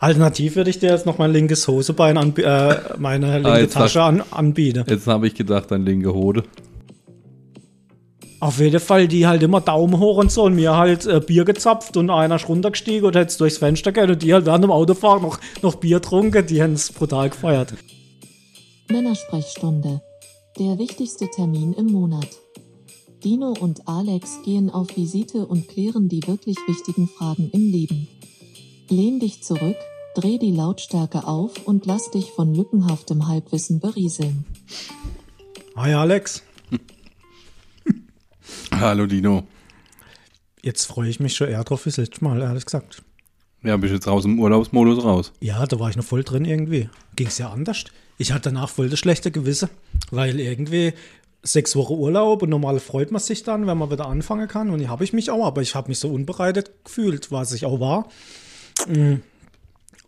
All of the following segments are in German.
Alternativ würde ich dir jetzt noch mein linkes Hosebein, an, äh, meine linke Ah, Tasche an, anbieten. Jetzt habe ich gedacht, dein linke Hode. Auf jeden Fall, die halt immer Daumen hoch und so und mir halt äh, Bier gezapft und einer ist runtergestiegen und hätte durchs Fenster gehen und die halt während dem Autofahren noch, noch Bier trunken, die haben es brutal gefeiert. Männersprechstunde. Der wichtigste Termin im Monat. Dino und Alex gehen auf Visite und klären die wirklich wichtigen Fragen im Leben. Lehn dich zurück, dreh die Lautstärke auf und lass dich von lückenhaftem Halbwissen berieseln. Hi Alex, Hallo Dino. jetzt freue ich mich schon eher drauf wie das letzte Mal, ehrlich gesagt. Ja, bist jetzt raus im Urlaubsmodus raus. Ja, da war ich noch voll drin irgendwie. Ging es ja anders. Ich hatte danach voll das schlechte Gewissen, weil irgendwie sechs Wochen Urlaub und normal freut man sich dann, wenn man wieder anfangen kann. Und die habe ich mich auch, aber ich habe mich so unbereitet gefühlt, was ich auch war. Mm.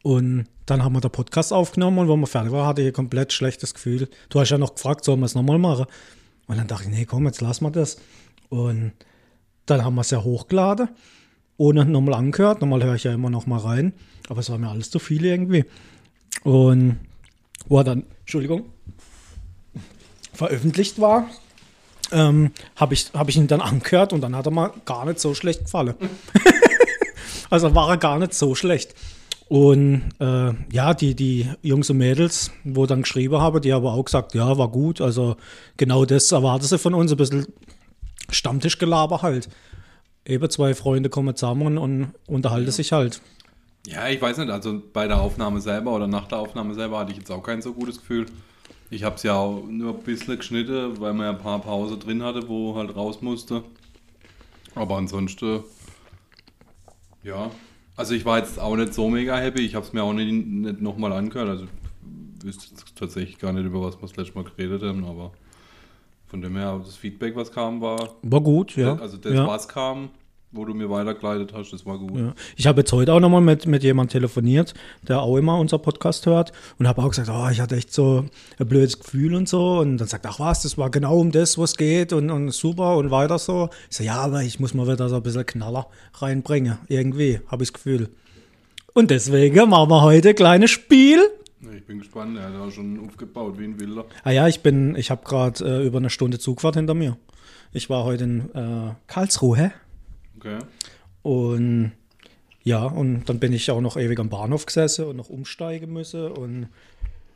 Und dann haben wir den Podcast aufgenommen und wenn wir fertig waren, hatte ich ein komplett schlechtes Gefühl. Du hast ja noch gefragt, sollen wir es nochmal machen? Und dann dachte ich, nee, komm, jetzt lassen wir das. Und dann haben wir es ja hochgeladen, ohne nochmal angehört. Normal höre ich ja immer noch mal rein, aber es war mir alles zu viel irgendwie. Und wo er dann, Entschuldigung, veröffentlicht war, ähm, habe ich, hab ich ihn dann angehört und dann hat er mir gar nicht so schlecht gefallen. also war er gar nicht so schlecht. Und äh, ja, die, die Jungs und Mädels, wo dann geschrieben habe, die haben auch gesagt, ja, war gut. Also genau das erwarten sie von uns, ein bisschen Stammtischgelaber halt. Eben zwei Freunde kommen zusammen und unterhalten sich halt. Ja, ich weiß nicht, also bei der Aufnahme selber oder nach der Aufnahme selber hatte ich jetzt auch kein so gutes Gefühl. Ich habe es ja auch nur ein bisschen geschnitten, weil man ja ein paar Pause drin hatte, wo halt raus musste. Aber ansonsten, ja. Also ich war jetzt auch nicht so mega happy. Ich habe es mir auch nicht, nicht nochmal angehört. Also ich wüsste jetzt tatsächlich gar nicht, über was wir das letzte Mal geredet haben, aber von dem her, das Feedback, was kam, war. War gut, ja. Also das, ja. was kam, wo du mir weitergeleitet hast, das war gut. Ja. Ich habe jetzt heute auch nochmal mit, mit jemandem telefoniert, der auch immer unser Podcast hört und habe auch gesagt, oh, ich hatte echt so ein blödes Gefühl und so. Und dann sagt, ach was, das war genau um das, was geht und, und super und weiter so. Ich so, ja, aber ich muss mal wieder so ein bisschen Knaller reinbringen. Irgendwie, habe ich das Gefühl. Und deswegen machen wir heute ein kleines Spiel. Ich bin gespannt, er hat auch schon aufgebaut wie ein Wilder. Ah ja, ich bin, ich habe gerade äh, über eine Stunde Zugfahrt hinter mir. Ich war heute in äh, Karlsruhe. Okay. Und ja, und dann bin ich auch noch ewig am Bahnhof gesessen und noch umsteigen müssen. Und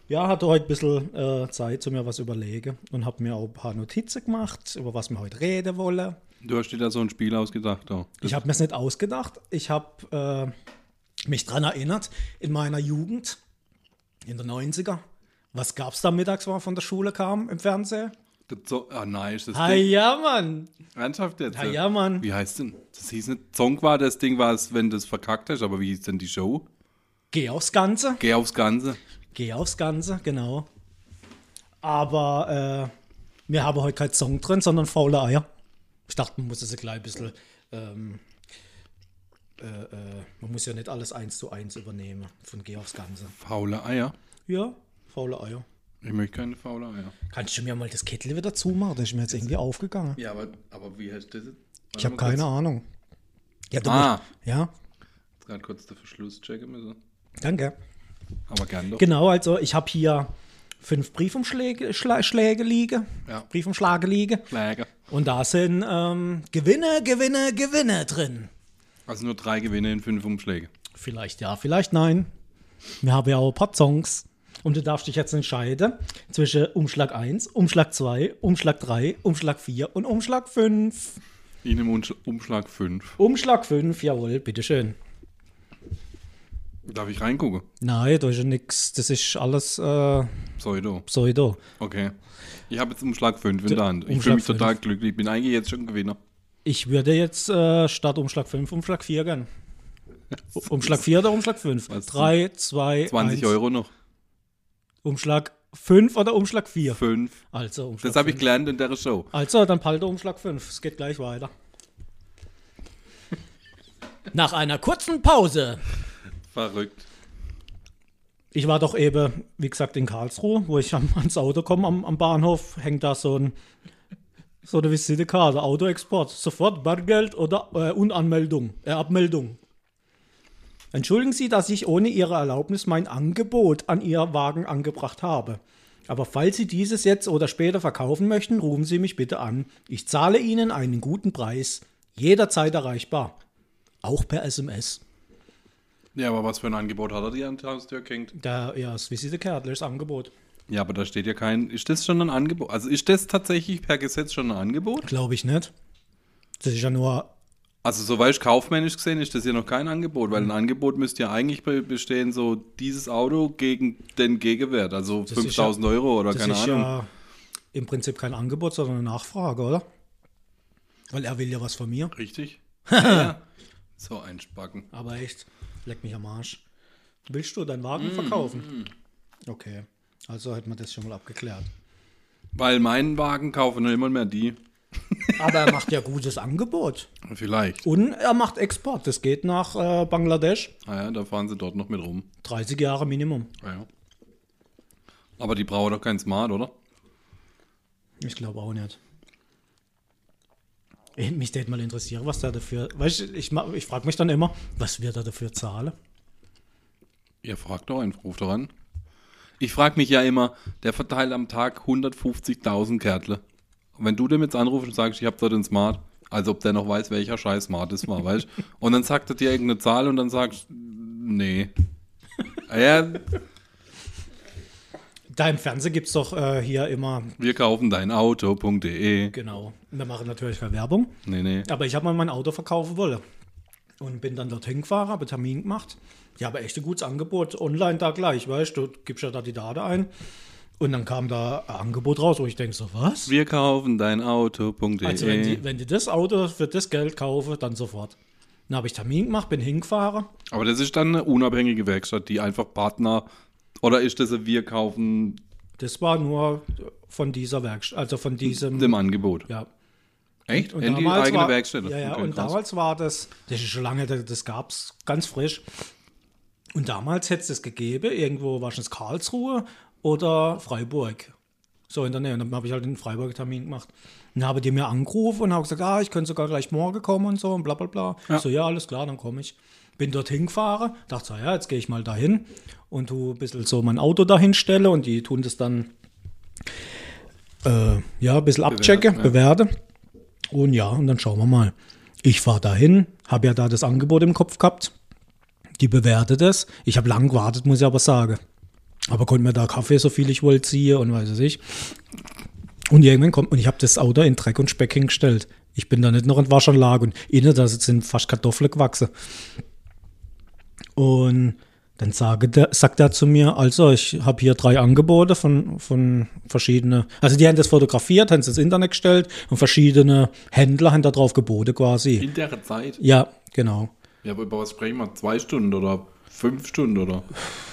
ja, hatte heute ein bisschen äh, Zeit, zu mir was überlegen und habe mir auch ein paar Notizen gemacht, über was wir heute reden wollen. Du hast dir da so ein Spiel ausgedacht. Auch. Ich habe mir es nicht ausgedacht. Ich habe äh, mich daran erinnert, in meiner Jugend, in den 90er, was gab es da mittags, wenn man von der Schule kam im Fernsehen? So, ah nein, ist das Ah Ding. ja, Mann. Ernsthaft jetzt? Ah ja, Mann. Wie heißt denn? Das hieß nicht, Song war das Ding, war es, wenn du es verkackt hast, aber wie hieß denn die Show? Geh aufs Ganze. Geh aufs Ganze. Geh aufs Ganze, genau. Aber äh, wir haben heute keinen Song drin, sondern faule Eier. Ich dachte, man muss es ein klein bisschen. Ähm, äh, äh, man muss ja nicht alles eins zu eins übernehmen von Geh aufs Ganze. Faule Eier. Ja, faule Eier. Ich möchte keine faule Eier. Kannst du mir mal das Kettel wieder zumachen? Das ist mir jetzt irgendwie aufgegangen. Ja, aber, aber wie heißt das jetzt? Ich habe keine Ahnung. Ja, du Ah. musst, ja, Jetzt gerade kurz den Verschluss checken müssen. danke. Aber gern doch. Genau, also ich habe hier fünf Briefumschläge Schla Schläge liegen. Ja. Briefumschläge liegen. Schläge. Und da sind ähm, Gewinne, Gewinne, Gewinne drin. Also nur drei Gewinne in fünf Umschläge. Vielleicht ja, vielleicht nein. Wir haben ja auch ein paar Songs. Und du darfst dich jetzt entscheiden zwischen Umschlag 1, Umschlag 2, Umschlag 3, Umschlag 4 und Umschlag 5. In Umsch- Umschlag fünf. Umschlag 5, jawohl, bitteschön. Darf ich reingucken? Nein, da ist ja nichts. Das ist alles äh, Pseudo. Pseudo. Okay. Ich habe jetzt Umschlag 5 in Der Hand. Ich Umschlag fühle mich total glücklich. Ich bin eigentlich jetzt schon Gewinner. Ich würde jetzt äh, statt Umschlag 5 Umschlag 4 gern. Umschlag 4 oder Umschlag 5? Was 3, 2, 20 1. Euro noch. Umschlag 5 oder Umschlag 4? 5. Also, Umschlag Das habe ich fünf. gelernt in der Show. Also, dann palte Umschlag 5. Es geht gleich weiter. Nach einer kurzen Pause. Verrückt. Ich war doch eben, wie gesagt, in Karlsruhe, wo ich ans Auto komme, am, am Bahnhof, hängt da so ein so eine Visitekarte, Autoexport, sofort Bargeld oder äh, Unanmeldung, äh, Abmeldung. Entschuldigen Sie, dass ich ohne Ihre Erlaubnis mein Angebot an Ihr Wagen angebracht habe. Aber falls Sie dieses jetzt oder später verkaufen möchten, rufen Sie mich bitte an. Ich zahle Ihnen einen guten Preis. Jederzeit erreichbar. Auch per SMS. Ja, aber was für ein Angebot hat er dir an die Haustür gehängt? Da, ja, das Visitekärtler ist Angebot. Ja, aber da steht ja kein. Ist das schon ein Angebot? Also ist das tatsächlich per Gesetz schon ein Angebot? Glaube ich nicht. Das ist ja nur. Also, soweit ich kaufmännisch gesehen, ist das ja noch kein Angebot, weil ein Angebot müsste ja eigentlich be- bestehen, so dieses Auto gegen den Gegenwert, also ist 5000 Euro oder Das keine ist Ahnung. ja im Prinzip kein Angebot, sondern eine Nachfrage, oder? Weil er will ja was von mir. Richtig? ja, ja. So ein Spacken. Aber echt, leck mich am Arsch. Willst du deinen Mm, Wagen verkaufen? Okay. Also hätten wir das schon mal abgeklärt. Weil meinen Wagen kaufen nur immer mehr die. Aber er macht ja gutes Angebot. Vielleicht. Und er macht Export. Das geht nach äh, Bangladesch. Ah ja, da fahren sie dort noch mit rum. 30 Jahre Minimum. Ah ja. Aber die brauchen doch kein Smart, oder? Ich glaube auch nicht. Eh, Mich würde mal interessieren, was der dafür. Weißt du, ich, ich frage mich dann immer, was wird er dafür zahlen? Ihr fragt doch einen, ruft doch an. Ich frage mich ja immer, der verteilt am Tag 150.000 Kärtle. Wenn du dem jetzt anrufst und sagst, ich habe dort einen Smart, als ob der noch weiß, welcher scheiß Smart das war, weißt du? Und dann sagt er dir irgendeine Zahl und dann sagst nee. Ah Ja, Da im Fernsehen gibt es doch äh, hier immer, wir kaufen dein Auto.de. genau, wir machen natürlich keine Werbung, Nee, nee. aber ich habe mal mein Auto verkaufen wollen. Und bin dann dorthin gefahren, habe Termin gemacht. Ja, aber echt ein gutes Angebot, online da gleich, weißt du, du gibst ja da die Daten ein. Und dann kam da ein Angebot raus, wo ich denke so, was? Wir kaufen dein Auto.de. Also wenn die, wenn die das Auto für das Geld kaufen, dann sofort. Dann habe ich Termin gemacht, bin hingefahren. Aber das ist dann eine unabhängige Werkstatt, die einfach Partner. Oder ist das ein Wir kaufen Das war nur von dieser Werkstatt, also von diesem. dem Angebot? ja. Echt? Und In die eigene war, Werkstätte? Ja, ja, und krass. damals war das, das ist schon lange, das, gab es ganz frisch. Und damals hätte es das gegeben, irgendwo war es Karlsruhe oder Freiburg. So in der Nähe. Und dann habe ich halt den Freiburg-Termin gemacht. Und dann habe die mir angerufen und habe gesagt, ah, ich könnte sogar gleich morgen kommen und so und bla bla bla. Ja. So, ja, alles klar, dann komme ich. Bin dorthin gefahren, dachte so, ja, jetzt gehe ich mal dahin und tu ein bisschen so mein Auto dahin stelle und die tun das dann äh, ja, ein bisschen abchecken, ja. bewerte. Und ja, und dann schauen wir mal. Ich fahre dahin, habe ja da das Angebot im Kopf gehabt. Die bewertet es. Ich habe lang gewartet, muss ich aber sagen. Aber konnte mir da Kaffee so viel ich wollte ziehen und weiß es ich. Und irgendwann kommt, und ich habe das Auto in Dreck und Speck hingestellt. Ich bin da nicht noch in Waschanlage und innen, da sind fast Kartoffeln gewachsen. Und dann sage der, sagt er zu mir, also ich habe hier drei Angebote von, von verschiedenen, also die haben das fotografiert, haben es ins Internet gestellt und verschiedene Händler haben da drauf geboten quasi. In der Zeit? Ja, genau. Ja, aber über was sprechen wir? Zwei Stunden oder fünf Stunden oder?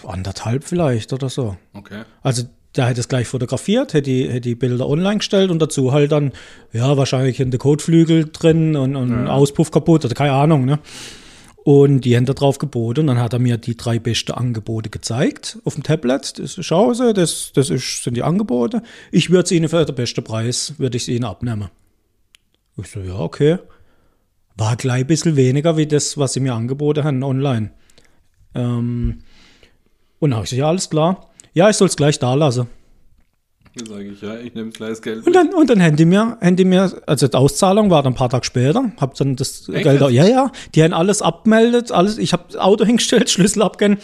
Anderthalb vielleicht oder so. Okay. Also der hätte es gleich fotografiert, hätte die, hätte die Bilder online gestellt und dazu halt dann, ja, wahrscheinlich in der Kotflügel drin und, und Auspuff kaputt oder keine Ahnung, ne? Und die haben da drauf geboten und dann hat er mir die drei besten Angebote gezeigt auf dem Tablet. Das schau sie, das, das ist, sind die Angebote. Ich würde es ihnen für den besten Preis, würde ich es ihnen abnehmen. Ich so, ja, okay. War gleich ein bisschen weniger wie das, was sie mir angeboten haben online. Ähm, und dann habe ich gesagt, ja, alles klar. Ja, ich soll es gleich da lassen. Dann sage ich, ja, ich nehme gleich Geld. Und dann, und dann haben die mir, haben die mir, also die Auszahlung war dann ein paar Tage später, hab dann das Echt Geld, ja, ja, die haben alles abgemeldet, alles, ich habe Auto hingestellt, Schlüssel abgegeben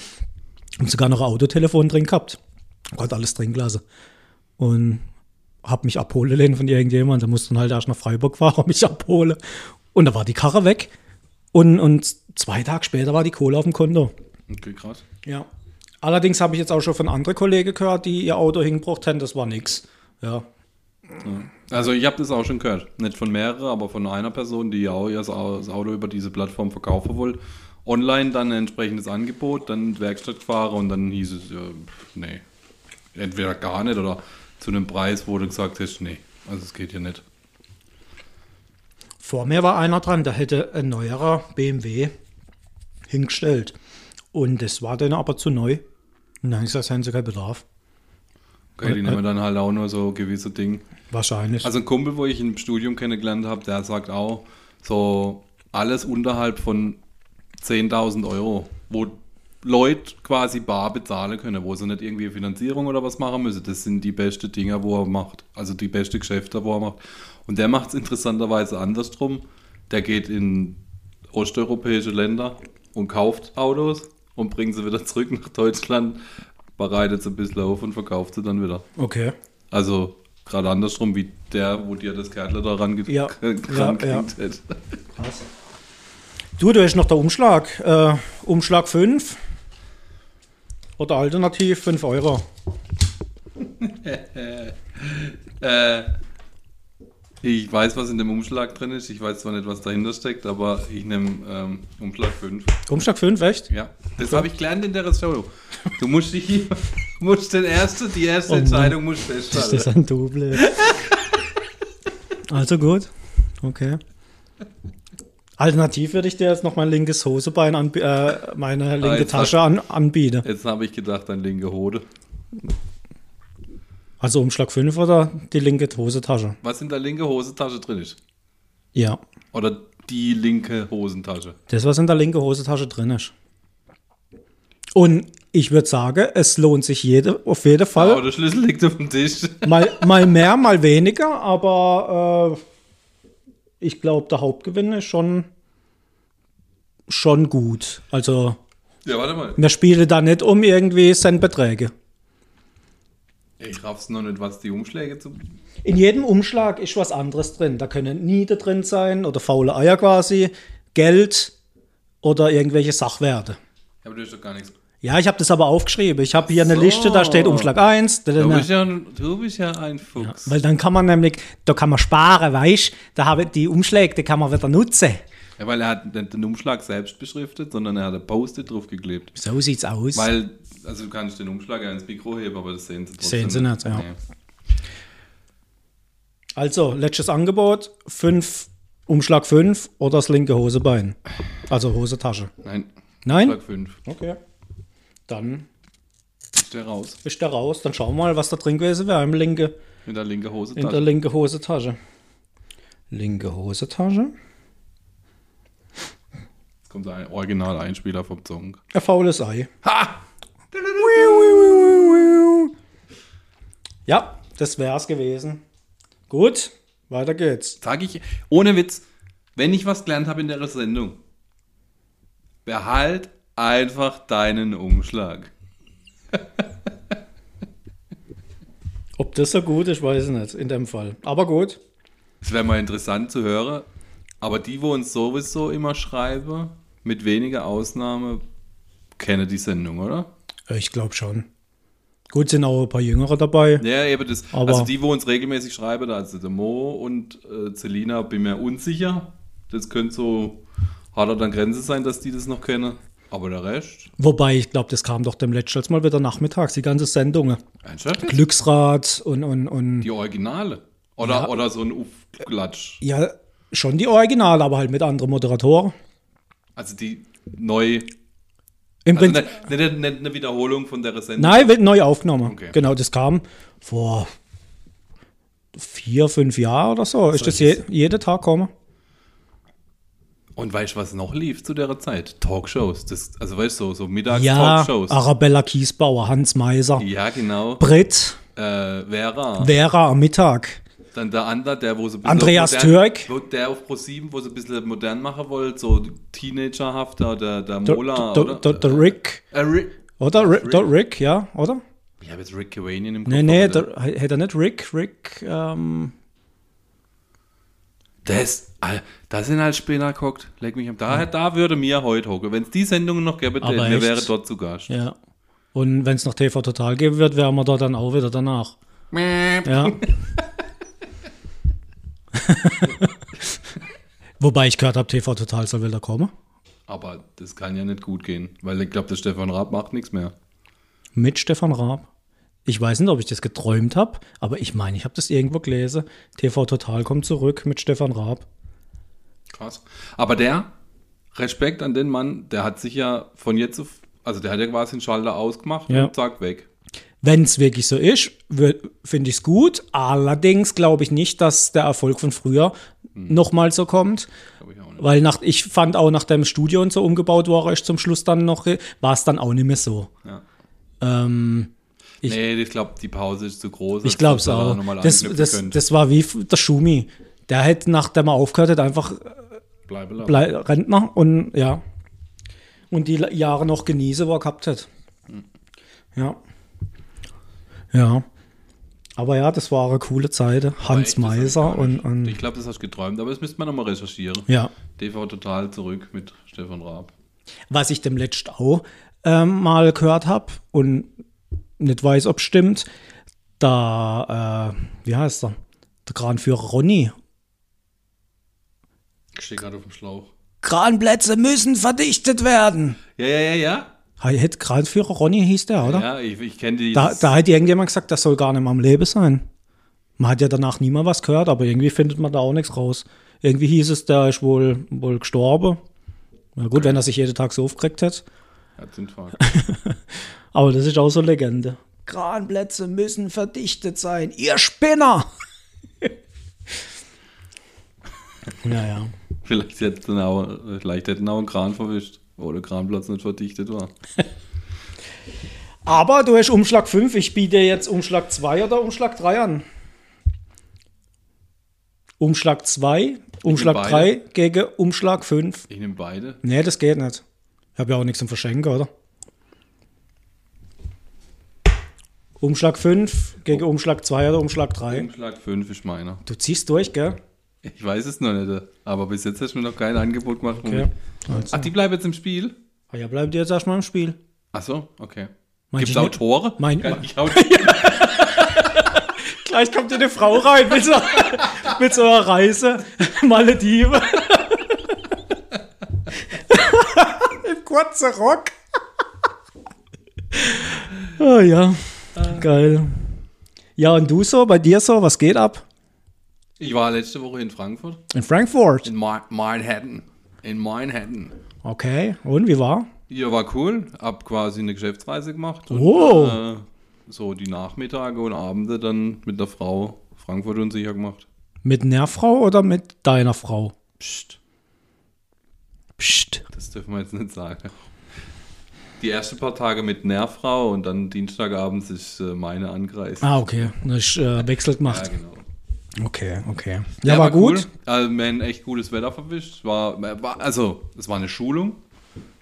und sogar noch ein Autotelefon drin gehabt. Konnte alles drin gelassen. Und hab mich abholen lassen von irgendjemandem, der musste dann halt erst nach Freiburg fahren, mich abholen. Und da war die Karre weg. Und, und zwei Tage später war die Kohle auf dem Konto. Okay, krass. Ja. Allerdings habe ich jetzt auch schon von anderen Kollegen gehört, die ihr Auto hingebracht haben, das war nix. Ja. Also ich habe das auch schon gehört. Nicht von mehreren, aber von einer Person, die auch ihr das Auto über diese Plattform verkaufen wollte. Online dann ein entsprechendes Angebot, dann Werkstatt gefahren und dann hieß es, ja, nee. Entweder gar nicht oder zu einem Preis, wo du gesagt hast, nee, also es geht hier nicht. Vor mir war einer dran, der hätte ein neuerer BMW hingestellt. Und das war dann aber zu neu. Und dann habe ich gesagt, haben sie keinen Bedarf. Okay, die nehmen dann halt auch nur so gewisse Dinge. Wahrscheinlich. Also ein Kumpel, wo ich im Studium kennengelernt habe, der sagt auch, so alles unterhalb von 10.000 Euro wo Leute quasi bar bezahlen können, wo sie nicht irgendwie Finanzierung oder was machen müssen. Das sind die besten Dinger, wo er macht. Also die besten Geschäfte, wo er macht. Und der macht es interessanterweise andersrum. Der geht in osteuropäische Länder und kauft Autos und bringt sie wieder zurück nach Deutschland, bereitet sie ein bisschen auf und verkauft sie dann wieder. Okay. Also gerade andersrum wie der, wo dir das Kärtler da ran Ja, ja, ja. hat. Krass. Du, da ist noch der Umschlag. Äh, Umschlag 5. Oder alternativ 5 Euro. Äh, ich weiß, was in dem Umschlag drin ist. Ich weiß zwar nicht, was dahinter steckt, aber ich nehme ähm, Umschlag 5. Umschlag 5, echt? Ja, das habe ich gelernt in der Show. Du musst dich, musst den erste, die erste Oh. Entscheidung musst Ist festhalten. das ein Double? also gut. Okay. Alternativ würde ich dir jetzt noch mein linkes Hosebein, äh, meine linke jetzt Tasche an, anbieten. Jetzt habe ich gedacht, ein linke Hode. Also Umschlag 5 oder die linke Hosentasche? Was in der linke Hosentasche drin ist? Ja. Oder die linke Hosentasche? Das, was in der linken Hosentasche drin ist. Und ich würde sagen, es lohnt sich jede, auf jeden Oh, Fall. der Schlüssel liegt auf dem Tisch. Mal, mal mehr, mal weniger, aber äh, ich glaube, der Hauptgewinn ist schon, schon gut. Also, Ja, warte mal. wir spielen da nicht um irgendwie Centbeträge. Ich raff's noch nicht, was die Umschläge zu. In jedem Umschlag ist was anderes drin. Da können Niete drin sein oder faule Eier quasi, Geld oder irgendwelche Sachwerte. Ja, aber du hast doch gar nichts. Ja, ich habe das aber aufgeschrieben. Ich habe hier eine so. Liste, da steht Umschlag 1. Du bist ja, du bist ja ein Fuchs. Weil dann kann man nämlich, da kann man sparen, weißt Da habe die Umschläge, die kann man wieder nutzen. Ja, weil er hat nicht den Umschlag selbst beschriftet, sondern er hat ein Post-it drauf geklebt. So sieht's aus. Weil, also du kannst den Umschlag ja ins Mikro heben, aber das sehen sie trotzdem. Sehen sie nicht, ja. Nee. Also, letztes Angebot, fünf, Umschlag 5 oder das linke Hosebein. Also Hosentasche. Nein. Nein? Umschlag 5. Okay. Dann Ist der raus. ist der raus. Dann schauen wir mal, was da drin gewesen wäre im linke, In der linken in Hosentasche. der linke Hosentasche. Linke Hosentasche. Jetzt kommt ein Original-Einspieler vom Song. Ein faules Ei. Ha! Ja, das wär's gewesen. Gut, weiter geht's. Sag ich, ohne Witz, wenn ich was gelernt habe in der Sendung, behalt einfach deinen Umschlag. Ob das so gut ist, weiß ich nicht, in dem Fall. Aber gut. Es wäre mal interessant zu hören. Aber die, wo uns sowieso immer schreiben, mit weniger Ausnahme, kennen die Sendung, oder? Ich glaube schon. Gut, sind auch ein paar Jüngere dabei. Ja, eben das. Aber- also die, wo uns regelmäßig schreiben, da also der Mo und äh, Celina, bin mir unsicher. Das könnte so hart an Grenze sein, dass die das noch kennen. Aber der Rest, Wobei, ich glaube, das kam doch dem letzten Mal wieder nachmittags, die ganze Sendung. Glücksrad und, und, und Die Originale. Oder, Ja. oder so ein Aufklatsch. ja, schon die Original, aber halt mit anderen Moderatoren. Also die neu. Im Also Prinzip, nicht, nicht eine Wiederholung von der Sendung. nein, wird neu aufgenommen. Okay. Genau, das kam vor vier, fünf Jahren oder so. Ist das je, jeden Tag gekommen? Und weißt du, was noch lief zu der Zeit? Talkshows. Das, also weißt du, so, so Ja, Mittags-Talkshows. Arabella Kiesbauer, Hans Meiser, Ja, genau. Brit, Äh, Vera. Vera am Mittag. Dann der andere, der wo bisschen Andreas modern, Türk. Der auf Pro7, wo sie ein bisschen modern machen wollte, so teenagerhafter, der, der Der, Mola, der, der, der Rick, Äh, Rick. oder? Rick, der Rick, ja, oder? Ich habe jetzt Rick Cavanian im Kopf. Nee, nee, der, hätte er nicht Rick, Rick, ähm, Das, äh, da sind halt später geguckt. Leck mich am. Da, da würde mir heute hocken. Wenn es die Sendungen noch gäbe, echt? wäre dort zu Gast. ja. Und wenn es noch TV Total geben wird, wären wir da dann auch wieder danach. Ja. Wobei ich gehört habe, TV Total soll wieder kommen. Aber das kann ja nicht gut gehen, weil ich glaube, der Stefan Raab macht nichts mehr. Mit Stefan Raab. Ich weiß nicht, ob ich das geträumt habe, aber ich meine, ich habe das irgendwo gelesen. TV Total kommt zurück mit Stefan Raab. Krass. Aber der, Respekt an den Mann, der hat sich ja von jetzt auf, also der hat ja quasi den Schalter ausgemacht Ja. und zack, weg. Wenn es wirklich so ist, finde ich es gut. Allerdings glaube ich nicht, dass der Erfolg von früher nochmal so kommt. Ich. Weil nach, ich fand auch, nachdem das Studio und so umgebaut war, ist zum Schluss dann noch, war es dann auch nicht mehr so. Ja. Ähm, Ich- nee, ich glaube, die Pause ist zu groß. ich glaube es auch. Das, das, das war wie der Schumi. Der hätte, nachdem er aufgehört hat, einfach Bleibe blei Rentner und ja. Und die Jahre noch genießen, wo er gehabt hat. Ja. Ja. Aber ja, das war eine coole Zeit. Hans echt, Meiser und, und Ich glaube, das hast du geträumt, aber das müsste man nochmal recherchieren. ja. TV total zurück mit Stefan Raab. Was ich dem letzt auch ähm, mal gehört habe und nicht weiß, ob stimmt, da, äh, wie heißt er? Der Kranführer Ronny. Ich stehe gerade auf dem Schlauch. Kranplätze müssen verdichtet werden. Ja, ja, ja, ja. Hätte Kranführer Ronny hieß der, oder? Ja, ich, ich kenne die. Da, da hat irgendjemand gesagt, das soll gar nicht mehr am Leben sein. Man hat ja danach nie mehr was gehört, aber irgendwie findet man da auch nichts raus. Irgendwie hieß es, der ist wohl, wohl gestorben. Na gut, wenn er sich jeden Tag so aufgeregt hat. Herzinfarkt. Aber das ist auch so Legende. Kranplätze müssen verdichtet sein. Ihr Spinner! naja. vielleicht, hätten auch, vielleicht hätten auch einen Kran verwischt, wo der Kranplatz nicht verdichtet war. Aber du hast Umschlag 5. Ich biete jetzt Umschlag 2 oder Umschlag 3 an. Umschlag 2, Umschlag beide. 3 gegen Umschlag 5. Ich nehme beide. Nee, das geht nicht. Ich habe ja auch nichts zum Verschenken, oder? Umschlag 5 gegen Umschlag 2 oder Umschlag 3. Umschlag 5 ist meiner. Du ziehst durch, gell? Ich weiß es noch nicht, aber bis jetzt hast du mir noch kein Angebot gemacht. Okay. Ach, die bleiben jetzt im Spiel? Ah ja, bleibt jetzt erstmal im Spiel. Ach so, okay. Gibt es du auch nicht- Tore? Mein- Kann ich auch Gleich kommt dir eine Frau rein mit so, mit so einer Reise. Malediven. Im kurzen Rock. oh ja, geil. Ja, und du so, bei dir so, was geht ab? Ich war letzte Woche in Frankfurt. In Frankfurt. In Ma Manhattan. In Manhattan. Okay, und wie war? Ja, war cool. Hab quasi eine Geschäftsreise gemacht. Und, Oh. äh, so die Nachmittage und Abende dann mit der Frau Frankfurt unsicher gemacht. Mit der Frau oder mit deiner Frau? Psst, Psst. das dürfen wir jetzt nicht sagen. Die ersten paar Tage mit der Frau und dann Dienstagabends ist äh, meine angereist. Ah, okay. Das ist äh, wechselt ja, gemacht. genau. Okay, okay. Ja, war, gut. Cool. Also, wir haben echt gutes Wetter verwischt. War, war, also, es war eine Schulung.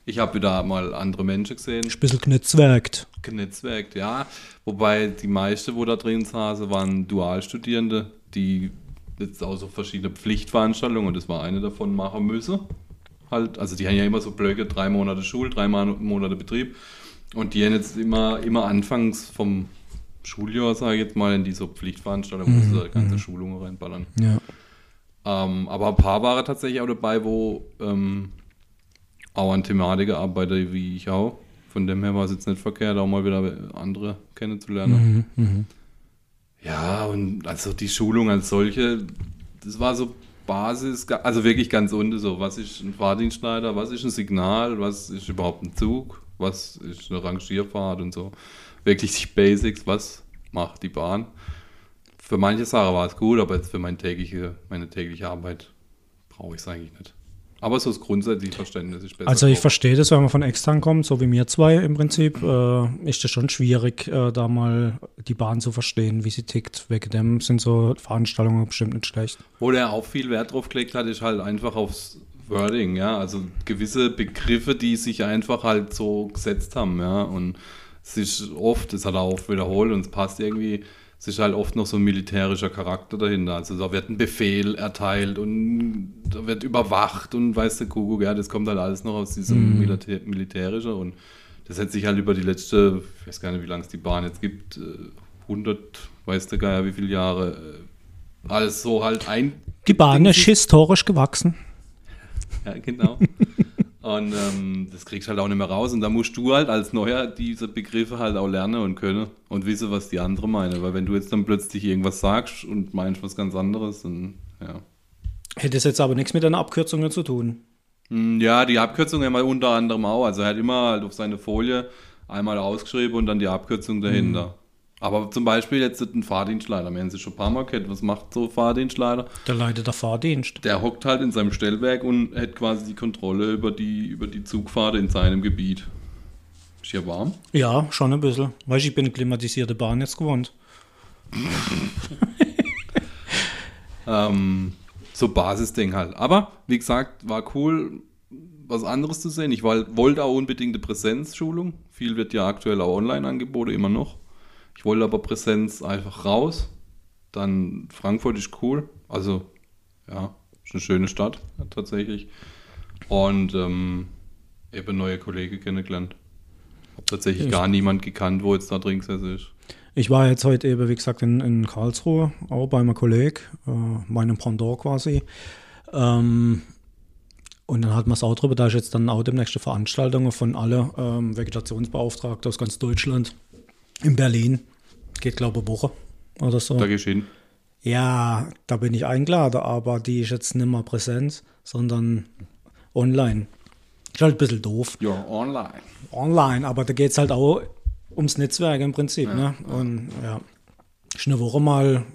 Ich habe wieder mal andere Menschen gesehen. Ein bisschen genetzwerkt. genetzwerkt, ja. Wobei die meisten, wo da drin saßen, waren Dualstudierende, die jetzt auch so verschiedene Pflichtveranstaltungen, und das war eine davon, machen müssen. Halt, also die haben ja immer so Blöcke, drei Monate Schul, drei Mon- Monate Betrieb. Und die haben jetzt immer, immer anfangs vom Schuljahr, sage ich jetzt mal, in diese Pflichtveranstaltungen, wo sie da ganze Schulungen reinballern. Ja. Ähm, aber ein paar waren tatsächlich auch dabei, wo ähm, auch an Thematik arbeiten, wie ich auch. Von dem her war es jetzt nicht verkehrt, auch mal wieder andere kennenzulernen. Ja, und also die Schulung als solche, das war so Basis, also wirklich ganz unten so, was ist ein Fahrdienstleiter, was ist ein Signal, was ist überhaupt ein Zug, was ist eine Rangierfahrt und so. Wirklich die Basics, was macht die Bahn. Für manche Sachen war es gut, aber jetzt für meine tägliche, meine tägliche Arbeit brauche ich es eigentlich nicht. Aber so das grundsätzliche Verständnis ist besser. Also ich verstehe das, wenn man von extern kommt, so wie mir zwei im Prinzip, äh, ist das schon schwierig, äh, da mal die Bahn zu verstehen, wie sie tickt. Wegen dem sind so Veranstaltungen bestimmt nicht schlecht. Wo der auch viel Wert drauf gelegt hat, ist halt einfach aufs Wording, ja. Also gewisse Begriffe, die sich einfach halt so gesetzt haben, ja. Und es ist oft, es hat er auch wiederholt und es passt irgendwie, es ist halt oft noch so ein militärischer Charakter dahinter. Also da wird ein Befehl erteilt und da wird überwacht und weißt du, Kuckuck, ja, das kommt halt alles noch aus diesem Militär Militärischen und das hat sich halt über die letzte, ich weiß gar nicht, wie lange es die Bahn jetzt gibt, äh, 100, weißt du gar nicht, wie viele Jahre, äh, alles so halt ein Die Bahn ist historisch gewachsen. ja, genau. Und ähm, das kriegst du halt auch nicht mehr raus. Und da musst du halt als Neuer diese Begriffe halt auch lernen und können und wissen, was die anderen meinen. Weil wenn du jetzt dann plötzlich irgendwas sagst und meinst was ganz anderes, dann ja. Hätte es jetzt aber nichts mit einer Abkürzung zu tun. Hm, Ja, die Abkürzung haben wir unter anderem auch. Also er hat immer halt auf seine Folie einmal ausgeschrieben und dann die Abkürzung dahinter. Aber zum Beispiel jetzt ein Fahrdienstleiter, wir haben sie schon ein paar Mal gehört, was macht so ein Fahrdienstleiter? Der leitet der Fahrdienst. Der hockt halt in seinem Stellwerk und hat quasi die Kontrolle über die, über die Zugfahrt in seinem Gebiet. Ist hier warm? Ja, schon ein bisschen. Weißt du, ich bin klimatisierte Bahn jetzt gewohnt. Ähm, so Basisding halt. Aber wie gesagt, war cool, was anderes zu sehen. Ich wollte auch unbedingt eine Präsenzschulung. Viel wird ja aktuell auch online angeboten, immer noch. Ich wollte aber Präsenz einfach raus. Dann Frankfurt ist cool. Also, ja, ist eine schöne Stadt tatsächlich. Und ähm, eben neue Kollegen kennengelernt. Hab tatsächlich Ich- gar niemand gekannt, wo jetzt da drin gesessen ist. Ich war jetzt heute eben, wie gesagt, in, in Karlsruhe, auch bei meinem Kollegen, äh, meinem Pendant quasi. Ähm, und dann hatten wir es auch drüber, da ist jetzt dann auch demnächst eine Veranstaltung von alle ähm, Vegetationsbeauftragten aus ganz Deutschland in Berlin. Geht, glaube ich, eine Woche oder so. Da hin. Ja, da bin ich eingeladen, aber die ist jetzt nicht mehr präsent, sondern online. Ist halt ein bisschen doof. You're online. Online, aber da geht es halt auch ums Netzwerk im Prinzip. ne? Und ja, ist eine Woche mal